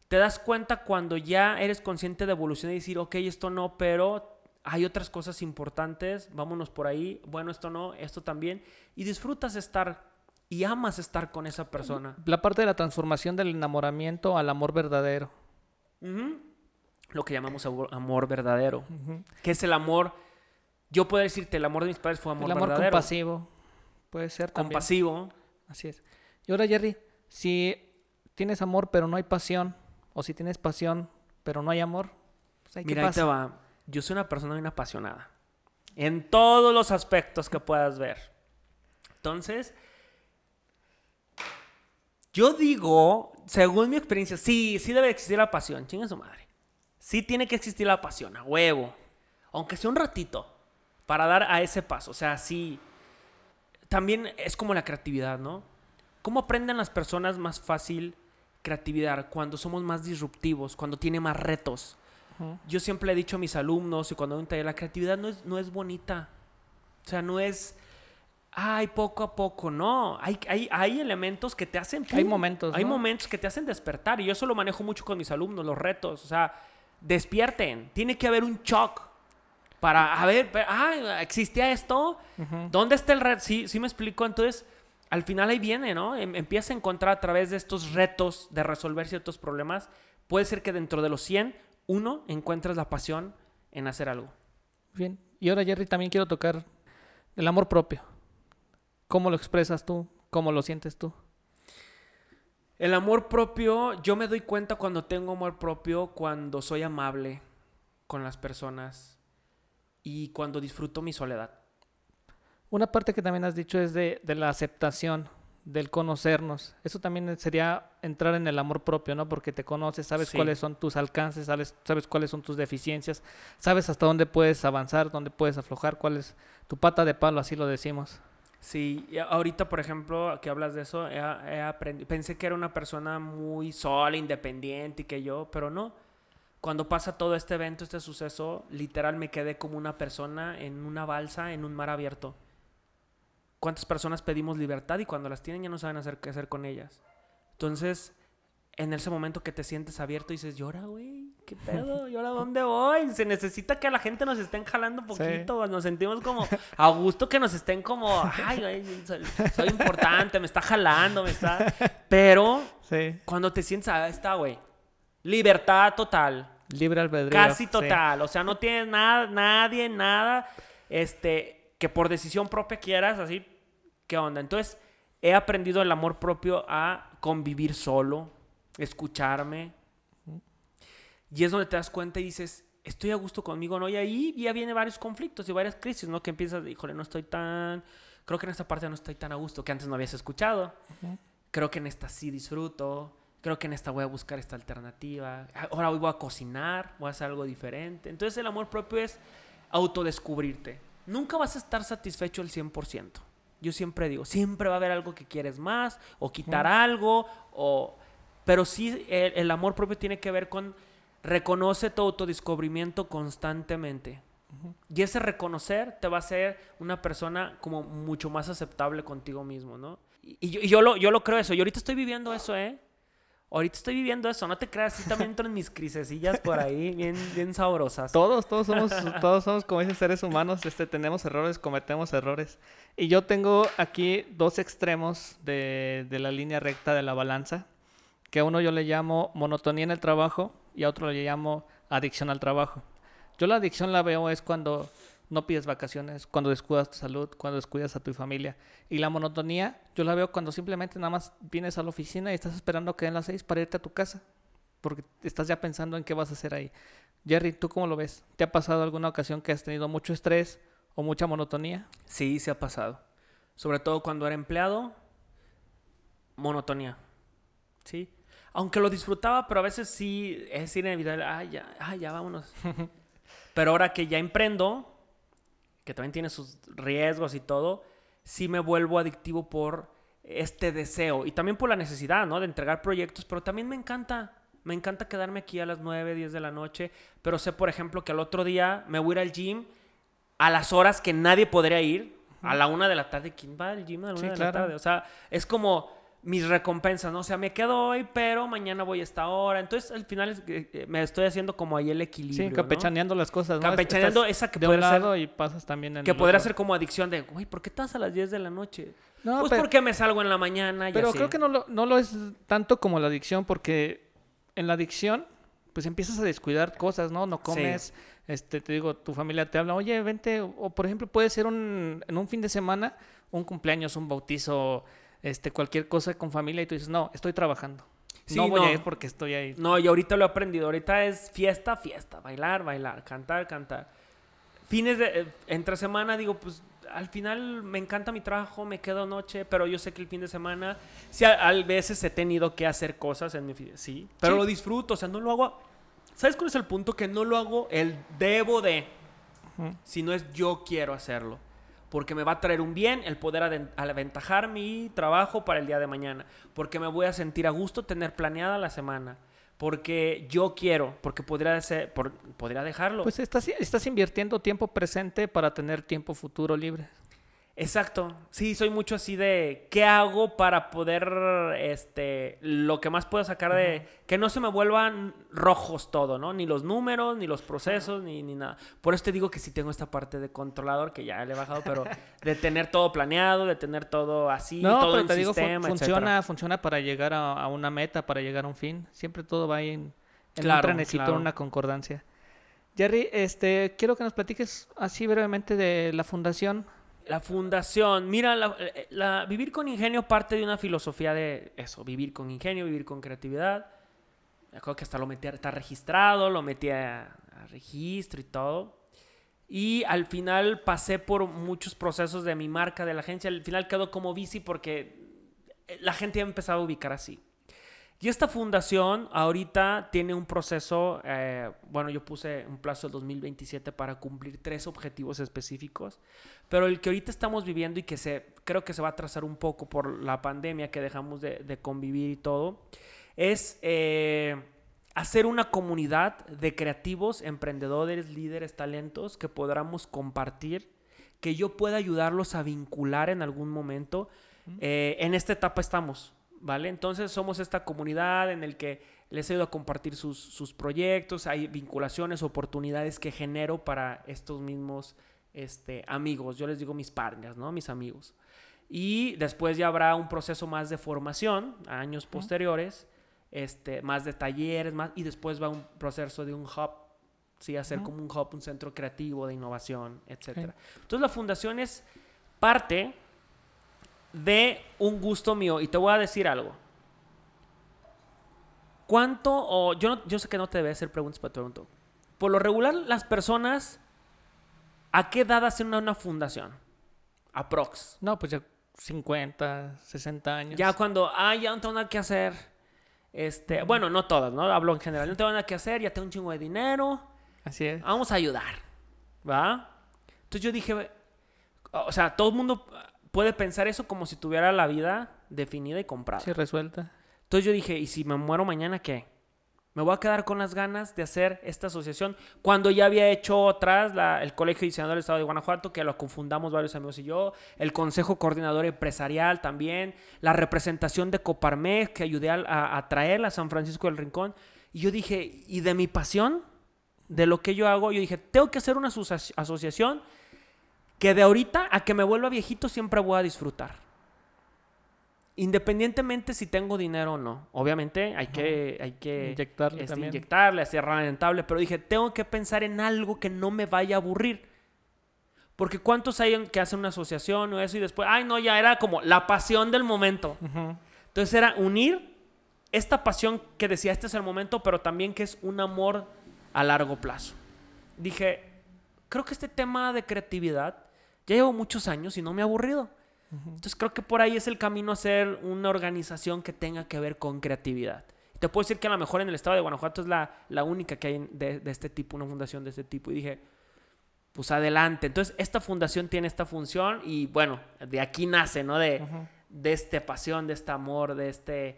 te das cuenta cuando ya eres consciente de evolución y decir, ok, esto no, pero hay otras cosas importantes, vámonos por ahí, bueno, esto no, esto también. Y disfrutas estar y amas estar con esa persona. La parte de la transformación del enamoramiento al amor verdadero. Lo que llamamos amor, verdadero. Que es el amor. Yo puedo decirte, el amor de mis padres fue amor, el amor verdadero. compasivo. Puede ser también. Compasivo. Así es. Y ahora, Jerry, si tienes amor pero no hay pasión, o si tienes pasión pero no hay amor, pues qué Mira, ahí te va. Yo soy una persona bien apasionada. En todos los aspectos que puedas ver. Entonces, yo digo, según mi experiencia, sí, sí debe existir la pasión. Chinga su madre. Sí tiene que existir la pasión, a huevo. Aunque sea un ratito. Para dar a ese paso. O sea, sí. También es como la creatividad, ¿no? ¿Cómo aprenden las personas más fácil creatividad? Cuando somos más disruptivos, cuando tiene más retos. Yo siempre he dicho a mis alumnos y cuando doy un taller, la creatividad no es, no es bonita. O sea, no es, ay, poco a poco, no. Hay, hay, hay elementos que te hacen... Hay momentos, Hay ¿no? momentos que te hacen despertar y yo eso lo manejo mucho con mis alumnos, los retos. O sea, despierten. Tiene que haber un shock para, a ver, pe- ah, existía esto. Ujú. ¿Dónde está el reto? Sí, sí me explico. Entonces, al final ahí viene, ¿no? Em- empieza a encontrar a través de estos retos de resolver ciertos problemas. Puede ser que dentro de los 100, uno, encuentres la pasión en hacer algo. Bien. Y ahora, Jerry, también quiero tocar el amor propio. ¿Cómo lo expresas tú? ¿Cómo lo sientes tú? El amor propio, yo me doy cuenta cuando tengo amor propio, cuando soy amable con las personas y cuando disfruto mi soledad. Una parte que también has dicho es de, de la aceptación, del conocernos. Eso también sería entrar en el amor propio, ¿no? Porque te conoces, sabes Sí. cuáles son tus alcances, sabes, sabes cuáles son tus deficiencias, sabes hasta dónde puedes avanzar, dónde puedes aflojar, cuál es tu pata de palo, así lo decimos. Sí, y ahorita, por ejemplo, que hablas de eso, he, he aprendi- pensé que era una persona muy sola, independiente y que yo, pero no. Cuando pasa todo este evento, este suceso, literal me quedé como una persona en una balsa, en un mar abierto. ¿Cuántas personas pedimos libertad y cuando las tienen ya no saben hacer qué hacer con ellas? Entonces, en ese momento que te sientes abierto dices, llora, güey, ¿qué pedo? [LAUGHS] ¿Y ahora dónde voy? Se necesita que a la gente nos estén jalando Sí. poquito, nos sentimos como a gusto que nos estén como, ay, güey, soy, soy importante, me está jalando, me está... Pero [LAUGHS] Sí. cuando te sientes, ahí está, güey, libertad total, Libre albedrío. casi sí. total, o sea, no tienes nada, nadie, nada, este, que por decisión propia quieras, así, ¿qué onda? Entonces, he aprendido el amor propio a convivir solo, escucharme, y es donde te das cuenta y dices, estoy a gusto conmigo, ¿no? Y ahí ya vienen varios conflictos y varias crisis, ¿no? Que empiezas, híjole, no estoy tan, creo que en esta parte no estoy tan a gusto, que antes no habías escuchado. Creo que en esta sí disfruto. Creo que en esta voy a buscar esta alternativa. Ahora hoy voy a cocinar, voy a hacer algo diferente. Entonces el amor propio es autodescubrirte. Nunca vas a estar satisfecho al 100%. Yo siempre digo, siempre va a haber algo que quieres más o quitar algo o pero sí el, el amor propio tiene que ver con reconoce tu autodescubrimiento constantemente. Y ese reconocer te va a hacer una persona como mucho más aceptable contigo mismo, ¿no? Y, y yo, y yo lo, yo lo creo eso. Y ahorita estoy viviendo eso, ¿eh? Ahorita estoy viviendo eso. No te creas, sí también entro en mis crisesillas por ahí, bien, bien sabrosas. Todos, todos somos, todos somos como dicen seres humanos, este, tenemos errores, cometemos errores. Y yo tengo aquí dos extremos de, de la línea recta de la balanza, que a uno yo le llamo monotonía en el trabajo y a otro le llamo adicción al trabajo. Yo la adicción la veo es cuando no pides vacaciones, cuando descuidas tu salud, cuando descuidas a tu familia. Y la monotonía yo la veo cuando simplemente nada más vienes a la oficina y estás esperando que den las seis para irte a tu casa, porque estás ya pensando en qué vas a hacer ahí. Jerry, ¿tú cómo lo ves? ¿Te ha pasado alguna ocasión que has tenido mucho estrés o mucha monotonía? Sí, se ha pasado. Sobre todo cuando era empleado, monotonía. Sí. Aunque lo disfrutaba, pero a veces sí es inevitable. Ay, ya, ay, ya, vámonos. [LAUGHS] pero ahora que ya emprendo, que también tiene sus riesgos y todo, sí me vuelvo adictivo por este deseo y también por la necesidad, ¿no? De entregar proyectos, pero también me encanta. Me encanta quedarme aquí a las 9, 10 de la noche, pero sé, por ejemplo, que al otro día me voy a ir al gym a las horas que nadie podría ir A la una de la tarde, ¿quién va al gym a la una Sí, de claro. la tarde? O sea, es como mis recompensas, ¿no? O sea, me quedo hoy, pero mañana voy a esta hora. Entonces, al final es que, eh, me estoy haciendo como ahí el equilibrio. Sí, ¿no? campechaneando las cosas, ¿no? Campechaneando Estás esa que de un podría ser- y pasas también en Que podría ser como adicción de, güey, ¿por qué estás a las 10 de la noche? No, pues pero, porque me salgo en la mañana y pero así. creo que no lo, no lo es tanto como la adicción, porque en la adicción, pues empiezas a descuidar cosas, ¿no? No comes, este, te digo, tu familia te habla, oye, vente, o, o, por ejemplo, puede ser un, en un fin de semana, un cumpleaños, un bautizo, este, cualquier cosa con familia, y tú dices, no, estoy trabajando. Sí, no voy no. a ir porque estoy ahí. No, y ahorita lo he aprendido. Ahorita es fiesta, fiesta. Bailar, bailar. Cantar, cantar. Fines de... eh, entre semana digo, pues al final me encanta mi trabajo, me quedo noche, pero yo sé que el fin de semana... Sí, a, a veces he tenido que hacer cosas en mi... Sí, pero Sí. lo disfruto. O sea, no lo hago... ¿Sabes cuál es el punto? Que no lo hago el debo de... Ujú. sino es yo quiero hacerlo. Porque me va a traer un bien el poder aventajar mi trabajo para el día de mañana. Porque me voy a sentir a gusto tener planeada la semana. Porque yo quiero, porque podría, ser, por- podría dejarlo. Pues estás, estás invirtiendo tiempo presente para tener tiempo futuro libre. Exacto. Sí, soy mucho así de qué hago para poder, este, lo que más puedo sacar de, que no se me vuelvan rojos todo, ¿no? Ni los números, ni los procesos, ni, ni nada. Por eso te digo que sí tengo esta parte de controlador, que ya le he bajado, pero [LAUGHS] de tener todo planeado, de tener todo así, No, todo pero en te digo, sistema, funciona, etcétera. funciona para llegar a, a una meta, para llegar a un fin. Siempre todo va ahí en, en Claro, un claro. una concordancia. Jerry, este, quiero que nos platiques así brevemente de la fundación. La fundación, mira, la, eh, la- vivir con ingenio parte de una filosofía de eso, vivir con ingenio, vivir con creatividad. Me acuerdo que hasta lo metí, está registrado, lo metí a, a registro y todo. Y al final pasé por muchos procesos de mi marca, de la agencia. Al final quedó como bici porque eh, la gente ya empezaba a ubicar así. Y esta fundación ahorita tiene un proceso, eh, bueno, yo puse un plazo del 2027 para cumplir tres objetivos específicos, pero el que ahorita estamos viviendo y que se, creo que se va a trazar un poco por la pandemia que dejamos de, de convivir y todo, es eh, hacer una comunidad de creativos, emprendedores, líderes, talentos que podamos compartir, que yo pueda ayudarlos a vincular en algún momento. Eh, en esta etapa estamos, ¿vale? Entonces somos esta comunidad en el que les ayudo a compartir sus, sus proyectos, hay vinculaciones, oportunidades que genero para estos mismos este, amigos. Yo les digo mis partners, ¿no? Mis amigos. Y después ya habrá un proceso más de formación, a años posteriores, este, más de talleres, más, y después va un proceso de un hub, ¿sí? Hacer como un hub, un centro creativo de innovación, etcétera. Entonces la fundación es parte de un gusto mío. Y te voy a decir algo. ¿Cuánto, o yo, no- yo sé que no te debe hacer preguntas, pero te pregunto. Por lo regular, las personas, ¿a qué edad hacen una, una fundación? Aprox. No, pues ya 50, 60 años. Ya cuando, ah, ya no tengo nada que hacer. Este, bueno, no todas, ¿no? Hablo en general. No tengo nada que hacer, ya tengo un chingo de dinero. Así es. Vamos a ayudar. ¿Va? Entonces yo dije, o sea, todo el mundo puede pensar eso como si tuviera la vida definida y comprada. Sí, resuelta. Entonces yo dije, ¿y si me muero mañana qué? Me voy a quedar con las ganas de hacer esta asociación cuando ya había hecho otras, la- el Colegio de Diseñadores del Estado de Guanajuato, que lo confundamos varios amigos y yo, el Consejo Coordinador Empresarial también, la representación de Coparmex, que ayudé a, a, a traer a San Francisco del Rincón. Y yo dije, ¿y de mi pasión? De lo que yo hago, yo dije, tengo que hacer una asoci- asociación que de ahorita a que me vuelva viejito siempre voy a disfrutar. Independientemente si tengo dinero o no. Obviamente hay que, hay que Inyectarle este, también. inyectarle, hacer rentable. Pero dije, tengo que pensar en algo que no me vaya a aburrir. Porque ¿cuántos hay que hacen una asociación o eso y después, ay no, ya era como la pasión del momento. Entonces era unir esta pasión que decía, este es el momento, pero también que es un amor a largo plazo. Dije, creo que este tema de creatividad ya llevo muchos años y no me ha aburrido. Entonces creo que por ahí es el camino a ser una organización que tenga que ver con creatividad. Te puedo decir que a lo mejor en el estado de Guanajuato es la, la única que hay de, de este tipo, una fundación de este tipo. Y dije, pues adelante. Entonces esta fundación tiene esta función y bueno, de aquí nace, ¿no? De, Ujú. de esta pasión, de este amor, de este,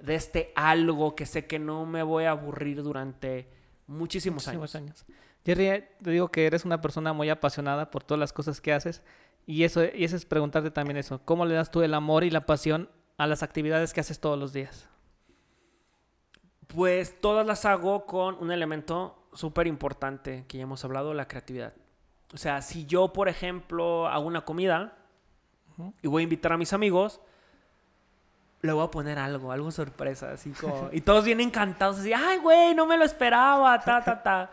de este algo que sé que no me voy a aburrir durante muchísimos, Muchísimos años. años. Jerry, te digo que eres una persona muy apasionada por todas las cosas que haces y eso, y eso es preguntarte también eso. ¿Cómo le das tú el amor y la pasión a las actividades que haces todos los días? Pues todas las hago con un elemento súper importante que ya hemos hablado, la creatividad. O sea, si yo, por ejemplo, hago una comida y voy a invitar a mis amigos, le voy a poner algo, algo sorpresa, así como... Y todos vienen encantados, así, ay, güey, no me lo esperaba, ta, ta, ta.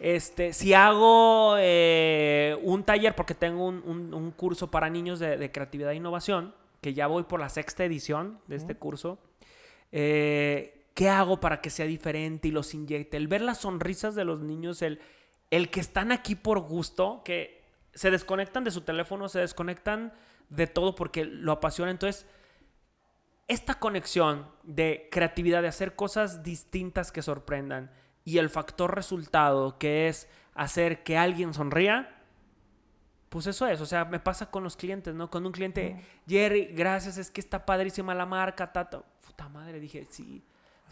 Este, si hago eh, un taller, porque tengo un, un- un curso para niños de, de creatividad e innovación, que ya voy por la sexta edición de este curso, eh, ¿qué hago para que sea diferente y los inyecte? El ver las sonrisas de los niños, el, el que están aquí por gusto, que se desconectan de su teléfono, se desconectan de todo porque lo apasiona. Entonces, esta conexión de creatividad, de hacer cosas distintas que sorprendan y el factor resultado que es hacer que alguien sonría, pues eso es, o sea, me pasa con los clientes, ¿no? Con un cliente, Jerry, gracias, es que está padrísima la marca, tata. Puta madre, dije, sí,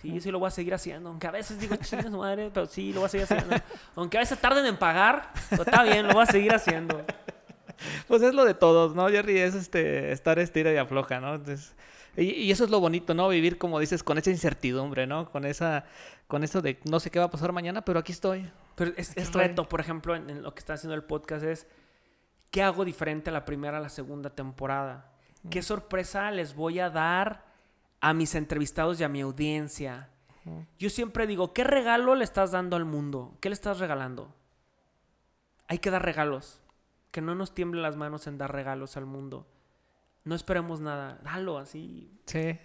sí, sí lo voy a seguir haciendo. Aunque a veces digo, chingas madre, pero sí, lo voy a seguir haciendo. Aunque a veces tarden en pagar, pero está bien, lo voy a seguir haciendo. [LAUGHS] Pues es lo de todos, ¿no, Jerry? Es este, estar estira y afloja, ¿no? Entonces, y, y eso es lo bonito, ¿no? Vivir, como dices, con esa incertidumbre, ¿no? Con esa, con eso de no sé qué va a pasar mañana, pero aquí estoy. Pero es, reto, por ejemplo, en, en lo que está haciendo el podcast es, ¿qué hago diferente a la primera a la segunda temporada? ¿Qué sorpresa les voy a dar a mis entrevistados y a mi audiencia? Yo siempre digo, ¿qué regalo le estás dando al mundo? ¿Qué le estás regalando? Hay que dar regalos. Que no nos tiemblen las manos en dar regalos al mundo. No esperemos nada. Dalo así. Sí.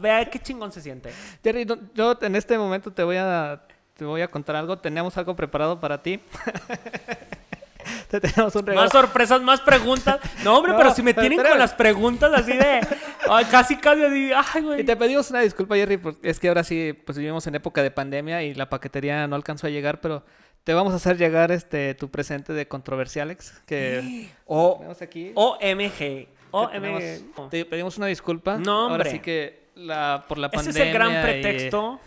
Vea qué chingón se siente. Jerry, yo en este momento te voy a, te voy a contar algo. Tenemos algo preparado para ti. [LAUGHS] te tenemos un regalo. Más sorpresas, más preguntas. No, hombre, No, pero si me pero tienen con las preguntas así de. ay, casi, casi así. Ay, Y güey. te pedimos una disculpa, Jerry, porque es que ahora sí, pues vivimos en época de pandemia y la paquetería no alcanzó a llegar, pero te vamos a hacer llegar este tu presente de Controversialex, que O. OMG. Tenemos- Te pedimos una disculpa. No, Ahora hombre. sí que la, por la Ese pandemia. es el gran y- pretexto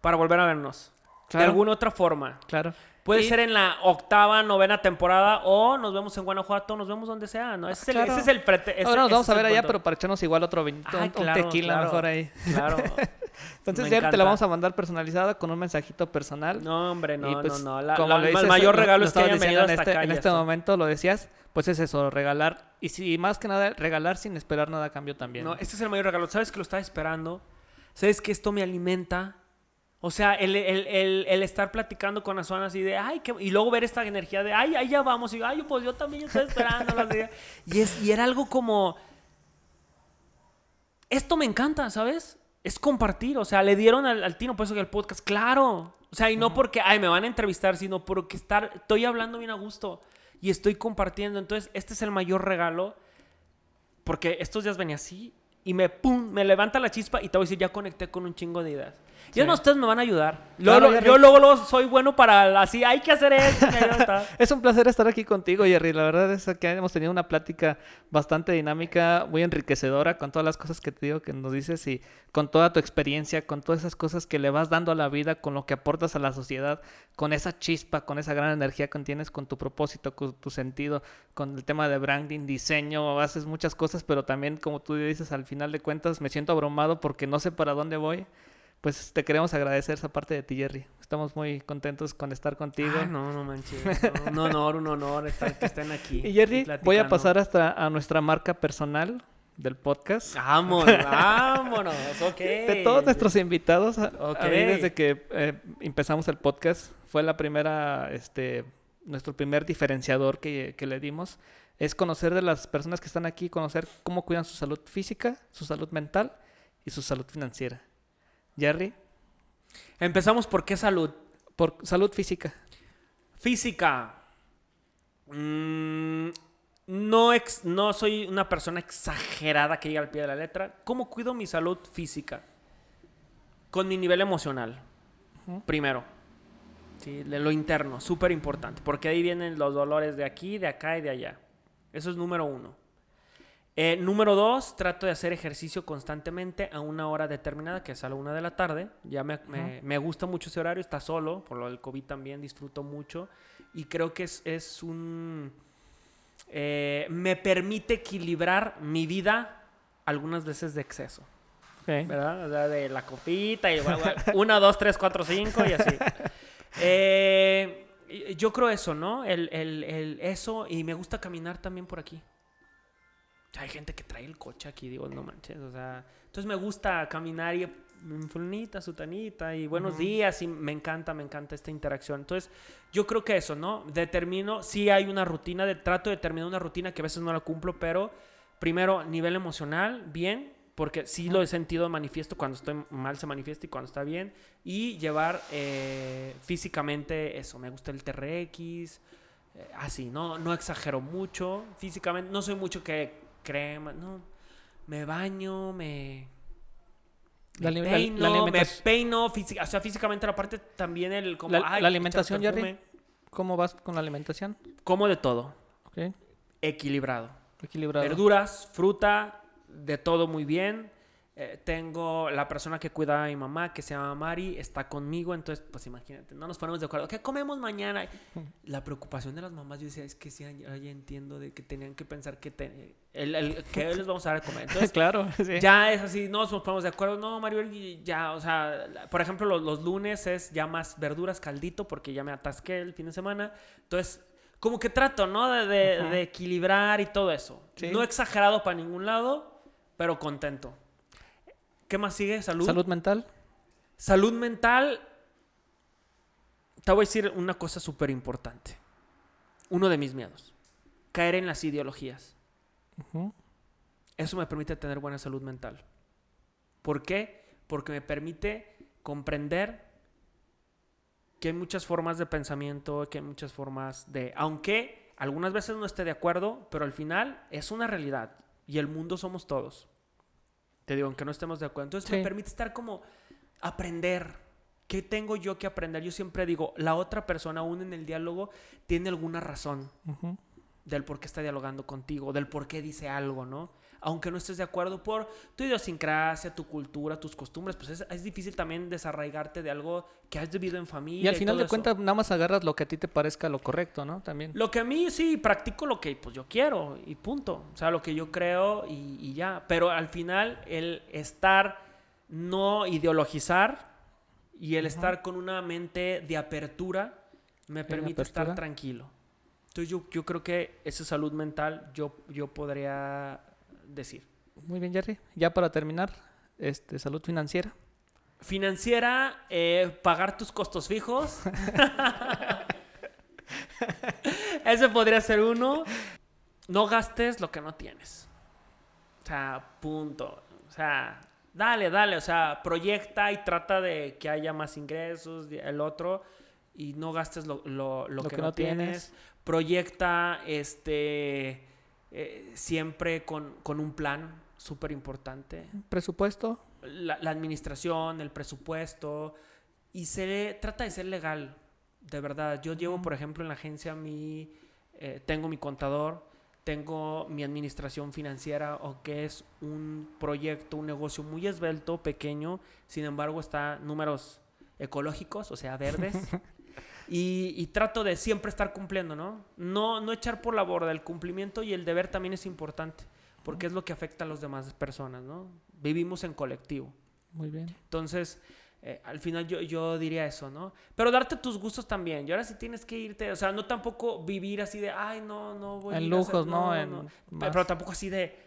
para volver a vernos. De alguna otra forma. claro. Puede Y- ser en la octava, novena temporada o nos vemos en Guanajuato, nos vemos donde sea, ¿no? Ese, es, el, ese es el pretexto. Ahora nos vamos a ver allá, pero para echarnos igual otro vinito, un- un claro, tequila claro. mejor ahí. Claro. [LAUGHS] Entonces ya te la vamos a mandar personalizada con un mensajito personal. No, hombre, no, Y, pues, no, no. La- como la- le el mayor lo- regalo lo es que hayan venido diciendo hasta en este, acá. en este esto. momento lo decías, pues es eso, regalar. Y si más que nada, regalar sin esperar nada a cambio también. No, este es el mayor regalo. ¿Sabes que lo estaba esperando? ¿Sabes que esto me alimenta? O sea, el, el- el- el estar platicando con las zonas y de, ay, qué... y luego ver esta energía de, ay, ahí ya vamos. Y ay, pues yo también estoy esperando. [LAUGHS] y, es, y era algo como, esto me encanta, ¿sabes? Es compartir. O sea, le dieron al, al tino, por eso que el podcast, claro. O sea, y no porque, ay, me van a entrevistar, sino porque estar, estoy hablando bien a gusto y estoy compartiendo. Entonces, este es el mayor regalo porque estos días venía así y me pum, me levanta la chispa y te voy a decir, ya conecté con un chingo de ideas. Y además ustedes me van a ayudar. Claro, yo luego, luego soy bueno para así, hay que hacer esto. ya. [LAUGHS] Es un placer estar aquí contigo, Jerry. La verdad es que hemos tenido una plática bastante dinámica, muy enriquecedora con todas las cosas que te digo que nos dices y con toda tu experiencia, con todas esas cosas que le vas dando a la vida, con lo que aportas a la sociedad, con esa chispa, con esa gran energía que tienes, con tu propósito, con tu sentido, con el tema de branding, diseño, haces muchas cosas, pero también, como tú dices, al final de cuentas me siento abrumado porque no sé para dónde voy. Pues te queremos agradecer esa parte de ti, Jerry. Estamos muy contentos con estar contigo. Ay, no, no manches. no, un honor, un honor estar, que estén aquí. Y Jerry, voy a pasar hasta a nuestra marca personal del podcast. Vámonos, vámonos, ok. [LAUGHS] De todos nuestros invitados, a, a mí desde que eh, empezamos el podcast, fue la primera, este, nuestro primer diferenciador que, que le dimos, es conocer de las personas que están aquí, conocer cómo cuidan su salud física, su salud mental y su salud financiera. Jerry, Empezamos por qué salud. por salud física. Física. Mm, no, ex- no soy una persona exagerada que llega al pie de la letra. ¿Cómo cuido mi salud física? Con mi nivel emocional. Primero. Sí, de lo interno, súper importante. Porque ahí vienen los dolores de aquí, de acá y de allá. Eso es número uno. Eh, número dos, trato de hacer ejercicio constantemente a una hora determinada, que es a la una de la tarde. Ya me, me- me gusta mucho ese horario, está solo, por lo del COVID también disfruto mucho. Y creo que es, es un... eh, me permite equilibrar mi vida algunas veces de exceso. Ok. ¿verdad? O sea, de la copita y guau, guau, una, dos, tres, cuatro, cinco y así. [LAUGHS] Eh, yo creo eso, ¿no? El, el- el- eso y me gusta caminar también por aquí. O sea, hay gente que trae el coche aquí, digo, no manches, o sea, entonces me gusta caminar y fulanita, sutanita y buenos días y me encanta, me encanta esta interacción. Entonces, yo creo que eso, ¿no? Determino, sí hay una rutina, de, trato de determinar una rutina que a veces no la cumplo, pero primero, nivel emocional, bien, porque sí lo he sentido manifiesto, cuando estoy mal se manifiesta y cuando está bien, y llevar eh, físicamente eso, me gusta el TRX, eh, así, ¿no? No exagero mucho, físicamente, no soy mucho que crema, no, me baño, me... La Me la- peino, la me alimentación- peino, física- o sea, físicamente la parte también el... Como, La- ay, la alimentación, Jerry. ¿Cómo vas con la alimentación? Como de todo, equilibrado. Equilibrado. Verduras, fruta, de todo muy bien. Eh, tengo la persona que cuida a mi mamá, que se llama Mari, está conmigo, entonces, pues imagínate, no nos ponemos de acuerdo. ¿Qué comemos mañana? [LAUGHS] La preocupación de las mamás, yo decía, es que sí, ya, ya entiendo de que tenían que pensar que, te- el, el- que les vamos a dar a comer. [LAUGHS] Entonces, claro, sí. ya es así, no nos ponemos de acuerdo. No, Mario, ya, o sea, por ejemplo, los, los lunes es ya más verduras, caldito, porque ya me atasqué el fin de semana. Entonces, como que trato, ¿no? De, de equilibrar y todo eso. Sí. No exagerado para ningún lado, pero contento. ¿Qué más sigue? Salud. Salud mental. Salud mental. Te voy a decir una cosa súper importante. Uno de mis miedos. Caer en las ideologías. Eso me permite tener buena salud mental. ¿Por qué? Porque me permite comprender que hay muchas formas de pensamiento, que hay muchas formas de... Aunque algunas veces no esté de acuerdo, pero al final es una realidad y el mundo somos todos. Te digo, aunque no estemos de acuerdo. Entonces me Sí. permite estar como aprender. ¿Qué tengo yo que aprender? Yo siempre digo, la otra persona aún en el diálogo tiene alguna razón del por qué está dialogando contigo, del por qué dice algo, ¿no? Aunque no estés de acuerdo por tu idiosincrasia, tu cultura, tus costumbres, pues es, es difícil también desarraigarte de algo que has vivido en familia. Y al final de cuentas, nada más agarras lo que a ti te parezca lo correcto, ¿no? También. Lo que a mí sí, practico lo que pues yo quiero y punto. O sea, lo que yo creo y, y ya. Pero al final el estar, no ideologizar y el estar con una mente de apertura me permite estar tranquilo. Entonces yo, yo creo que esa salud mental yo, yo podría decir. Muy bien, Jerry. Ya para terminar, este, salud financiera. Financiera, eh, pagar tus costos fijos. [LAUGHS] Ese podría ser uno. No gastes lo que no tienes. O sea, punto. O sea, dale, dale. O sea, proyecta y trata de que haya más ingresos, el otro. Y no gastes lo, lo- lo que, no tienes. Proyecta este eh, siempre con, con un plan súper importante Presupuesto. la, la administración, el presupuesto y se trata de ser legal, de verdad. Yo llevo, por ejemplo, en la agencia mi, eh, tengo mi contador, tengo mi administración financiera, o que es un proyecto, un negocio muy esbelto, pequeño, sin embargo está números ecológicos, o sea, verdes. [LAUGHS] Y, y trato de siempre estar cumpliendo, ¿no? ¿no? No echar por la borda el cumplimiento y el deber también es importante, porque es lo que afecta a las demás personas, ¿no? Vivimos en colectivo. Muy bien. Entonces, eh, al final yo, yo diría eso, ¿no? Pero darte tus gustos también. Y ahora sí tienes que irte, o sea, no tampoco vivir así de, ay, no, no voy a En a hacer-". lujos, ¿no? En. Pero tampoco así de,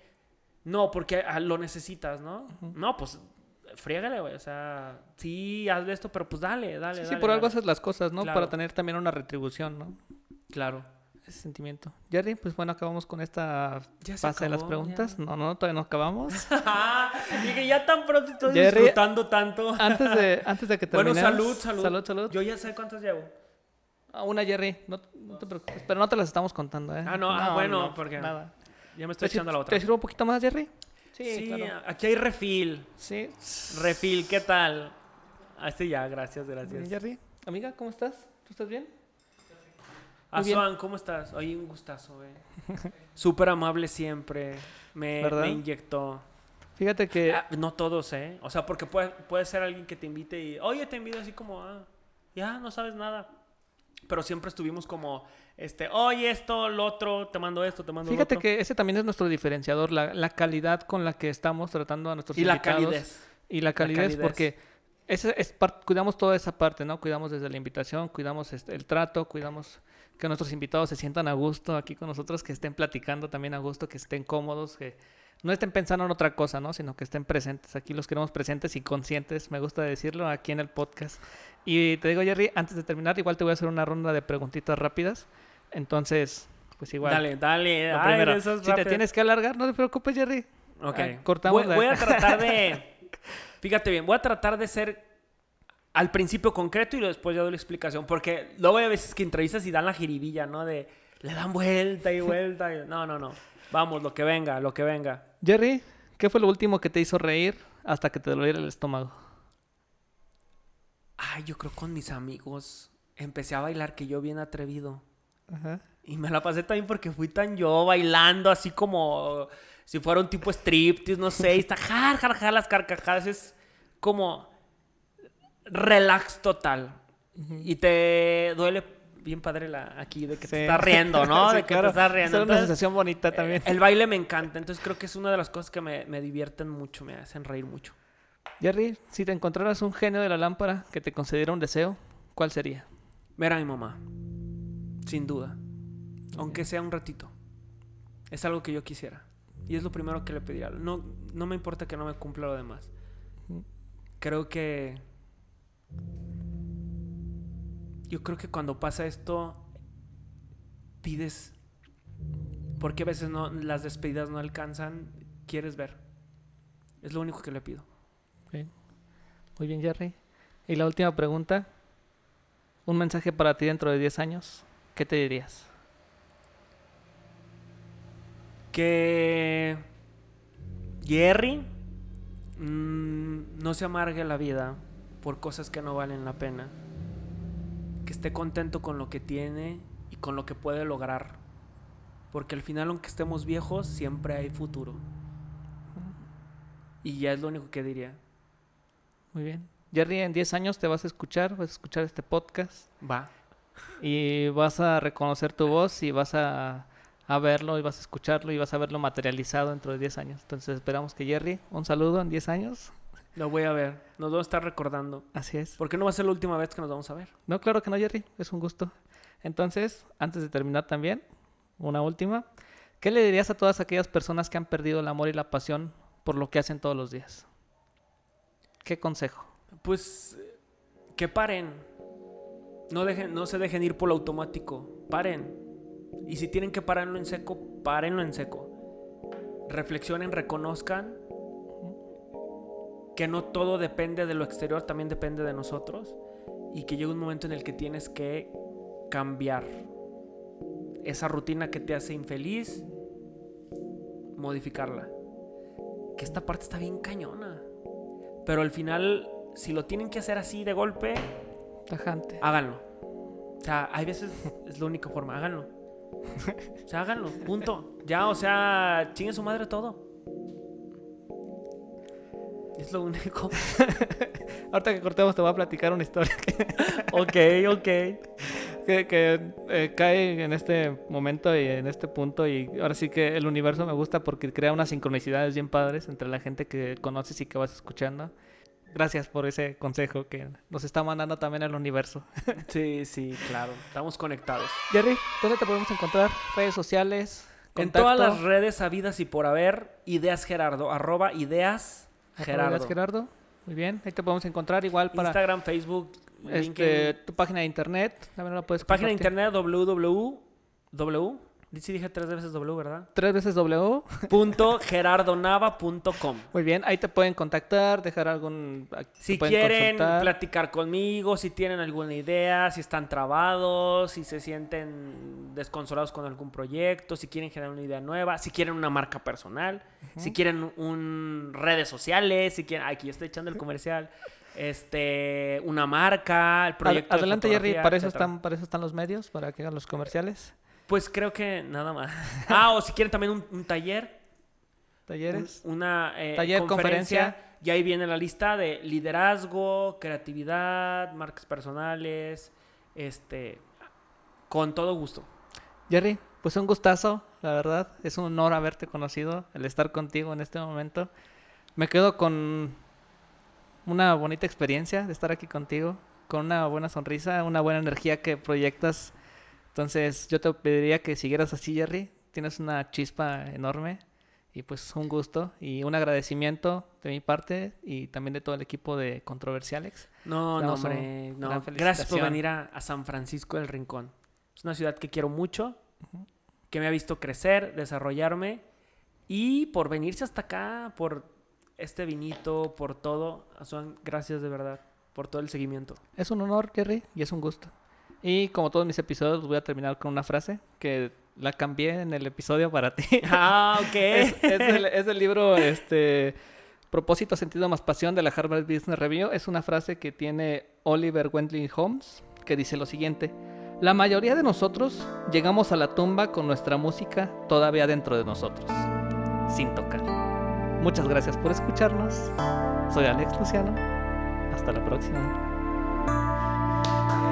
no, porque ah, lo necesitas, ¿no? No, pues, friégale, güey. O sea, sí, hazle esto, pero pues dale, dale, Sí, sí, dale, por algo haces las cosas, ¿no? Claro. Para tener también una retribución, ¿no? Claro. Ese sentimiento. Jerry, pues bueno, acabamos con esta Ya fase de las preguntas. ya. No, no, todavía no acabamos. [LAUGHS] Dije, ya tan pronto estoy Jerry, disfrutando tanto. antes, de, [LAUGHS] antes de que Bueno, terminemos. salud, salud. Salud, salud. Yo ya sé cuántos llevo. Ah, una, Jerry. No, no te preocupes. Pero no te las estamos contando, ¿eh? Ah, no, ah, bueno, porque- Nada. Ya me estoy ¿Te, sir- echando la otra. ¿Te sirvo un poquito más, Jerry? Sí, claro. aquí hay refil. Sí. Refil, ¿qué tal? Ah, este ya, gracias, gracias. Jerry. Amiga, ¿cómo estás? ¿Tú estás bien? Bien. Azuan, ¿cómo estás? Oye, un gustazo, güey. [LAUGHS] Súper amable siempre. Me, me inyectó. Fíjate que Ah, no todos, ¿eh? O sea, porque puede, puede ser alguien que te invite y, oye, te invito así como, ah, ya, no sabes nada. Pero siempre estuvimos como, este, oye, esto, lo otro, te mando esto, te mando Fíjate lo otro. que ese también es nuestro diferenciador, la, la calidad con la que estamos tratando a nuestros Y la invitados. calidez. Y la calidez, calidez. porque ese es cuidamos toda esa parte, ¿no? Cuidamos desde la invitación, cuidamos este, el trato, cuidamos que nuestros invitados se sientan a gusto aquí con nosotros, que estén platicando también a gusto, que estén cómodos, que no estén pensando en otra cosa, ¿no? Sino que estén presentes. Aquí los queremos presentes y conscientes, me gusta decirlo, aquí en el podcast. Y te digo, Jerry, antes de terminar, igual te voy a hacer una ronda de preguntitas rápidas. Entonces, pues igual. Dale, dale. Lo Ay, primero, si te tienes que alargar, no te preocupes, Jerry. Ok. Ah, cortamos voy, la- voy a tratar de. [LAUGHS] Fíjate bien, voy a tratar de ser al principio concreto y después ya doy la explicación. Porque luego hay veces que entrevistas y dan la jiribilla, ¿no? De le dan vuelta y vuelta. y- No, no, no. Vamos, lo que venga, lo que venga. Jerry, ¿qué fue lo último que te hizo reír hasta que te doliera el estómago? Ay, yo creo con mis amigos empecé a bailar que yo bien atrevido. Ajá. Y me la pasé también porque fui tan yo bailando así como si fuera un tipo striptease, no sé, y está jar, jar, jar, las carcajadas, es como relax total. Y te duele bien padre la, aquí de que Sí. te estás riendo, ¿no? [LAUGHS] Sí, de que claro. te estás riendo. Es una sensación bonita también. eh, el baile me encanta, entonces creo que es una de las cosas que me, me divierten mucho, me hacen reír mucho. Jerry, si te encontraras un genio de la lámpara que te concediera un deseo, ¿cuál sería? Ver a mi mamá, sin duda, aunque sea un ratito. Es algo que yo quisiera. Y es lo primero que le pediría. No, no me importa que no me cumpla lo demás. Creo que... Yo creo que cuando pasa esto, pides... Porque a veces no, las despedidas no alcanzan, quieres ver. Es lo único que le pido. Bien. Muy bien, Jerry. Y la última pregunta. Un mensaje para ti dentro de 10 años. ¿Qué te dirías? que Jerry mm, no se amargue la vida por cosas que no valen la pena. Que esté contento con lo que tiene y con lo que puede lograr. Porque al final, aunque estemos viejos, siempre hay futuro. Y ya es lo único que diría. Muy bien. Jerry, en 10 años te vas a escuchar, vas a escuchar este podcast Va. y vas a reconocer tu voz y vas a, a verlo y vas a escucharlo y vas a verlo materializado dentro de 10 años. Entonces esperamos que Jerry, un saludo en 10 años. Lo voy a ver. Nos vamos a estar recordando. Así es. Porque no va a ser la última vez que nos vamos a ver. No, claro que no, Jerry. Es un gusto. Entonces, antes de terminar también, una última. ¿Qué le dirías a todas aquellas personas que han perdido el amor y la pasión por lo que hacen todos los días? ¿Qué consejo? Pues que paren. No, dejen, no se dejen ir por lo automático. Paren. Y si tienen que pararlo en seco, párenlo en seco. Reflexionen, reconozcan que no todo depende de lo exterior, también depende de nosotros. Y que llega un momento en el que tienes que cambiar esa rutina que te hace infeliz, modificarla. Que esta parte está bien cañona. Pero al final, si lo tienen que hacer así de golpe, Tajante. háganlo. O sea, hay veces [LAUGHS] es la única forma, háganlo. O sea, háganlo, punto. Ya, o sea, chingue su madre todo. Es lo único. [LAUGHS] Ahorita que cortemos te voy a platicar una historia [LAUGHS] ok, ok. que, que, eh, cae en este momento y en este punto y ahora sí que el universo me gusta porque crea unas sincronicidades bien padres entre la gente que conoces y que vas escuchando. Gracias por ese consejo que nos está mandando también el universo. [LAUGHS] Sí, sí, claro. Estamos conectados. Jerry, ¿dónde te podemos encontrar? Redes sociales. En contacto? todas las redes habidas y por haber, ideas Gerardo, arroba ideas Gerardo. Gerardo. Muy bien, ahí te podemos encontrar igual para Instagram, Facebook, este, LinkedIn. tu página de internet. También la puedes Página de internet www. Sí dije tres veces W, ¿verdad? Tres veces W. Punto [LAUGHS] gerardonava.com. Muy bien, ahí te pueden contactar, dejar algún... te Si quieren consultar. platicar conmigo, si tienen alguna idea, si están trabados, si se sienten desconsolados con algún proyecto, si quieren generar una idea nueva, si quieren una marca personal, si quieren un redes sociales, si quieren, aquí estoy echando el comercial. este, una marca, el proyecto. de Adelante, Jerry, fotografía, para eso, etcétera. están, para eso están los medios, para que hagan los comerciales, Pues creo que nada más. [LAUGHS] Ah, o si quieren también un, un taller. un- talleres. una eh, Taller, conferencia. conferencia. Y ahí viene la lista de liderazgo, creatividad, marcas personales, este, con todo gusto. Jerry, pues un gustazo, la verdad. Es un honor haberte conocido, el estar contigo en este momento. Me quedo con una bonita experiencia de estar aquí contigo, con una buena sonrisa, una buena energía que proyectas. Entonces, yo te pediría que siguieras así, Jerry. Tienes una chispa enorme y pues un gusto y un agradecimiento de mi parte y también de todo el equipo de Controversialex. No, no, hombre, no. Gracias por venir a, a San Francisco del Rincón. Es una ciudad que quiero mucho, que me ha visto crecer, desarrollarme y por venirse hasta acá, por este vinito, por todo. Son gracias de verdad por todo el seguimiento. Es un honor, Jerry, y es un gusto. Y como todos mis episodios, voy a terminar con una frase que la cambié en el episodio para ti. Ah, ok. [LAUGHS] es, es del libro este, Propósito, Sentido más Pasión de la Harvard Business Review. Es una frase que tiene Oliver Wendling Holmes que dice lo siguiente. La mayoría de nosotros llegamos a la tumba con nuestra música todavía dentro de nosotros, sin tocar. Muchas gracias por escucharnos. Soy Alex Luciano. Hasta la próxima.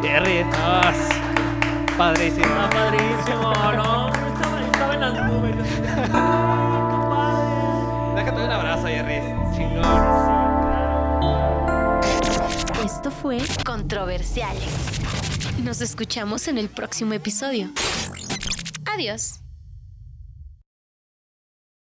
Jerry, no, es padrísimo. Ah, padrísimo, no, [LAUGHS] estaba, estaba en las nubes. ¡Ay, qué padre! Déjate un abrazo, Jerry. Chingón. Esto fue Controversiales. Nos escuchamos en el próximo episodio. Adiós.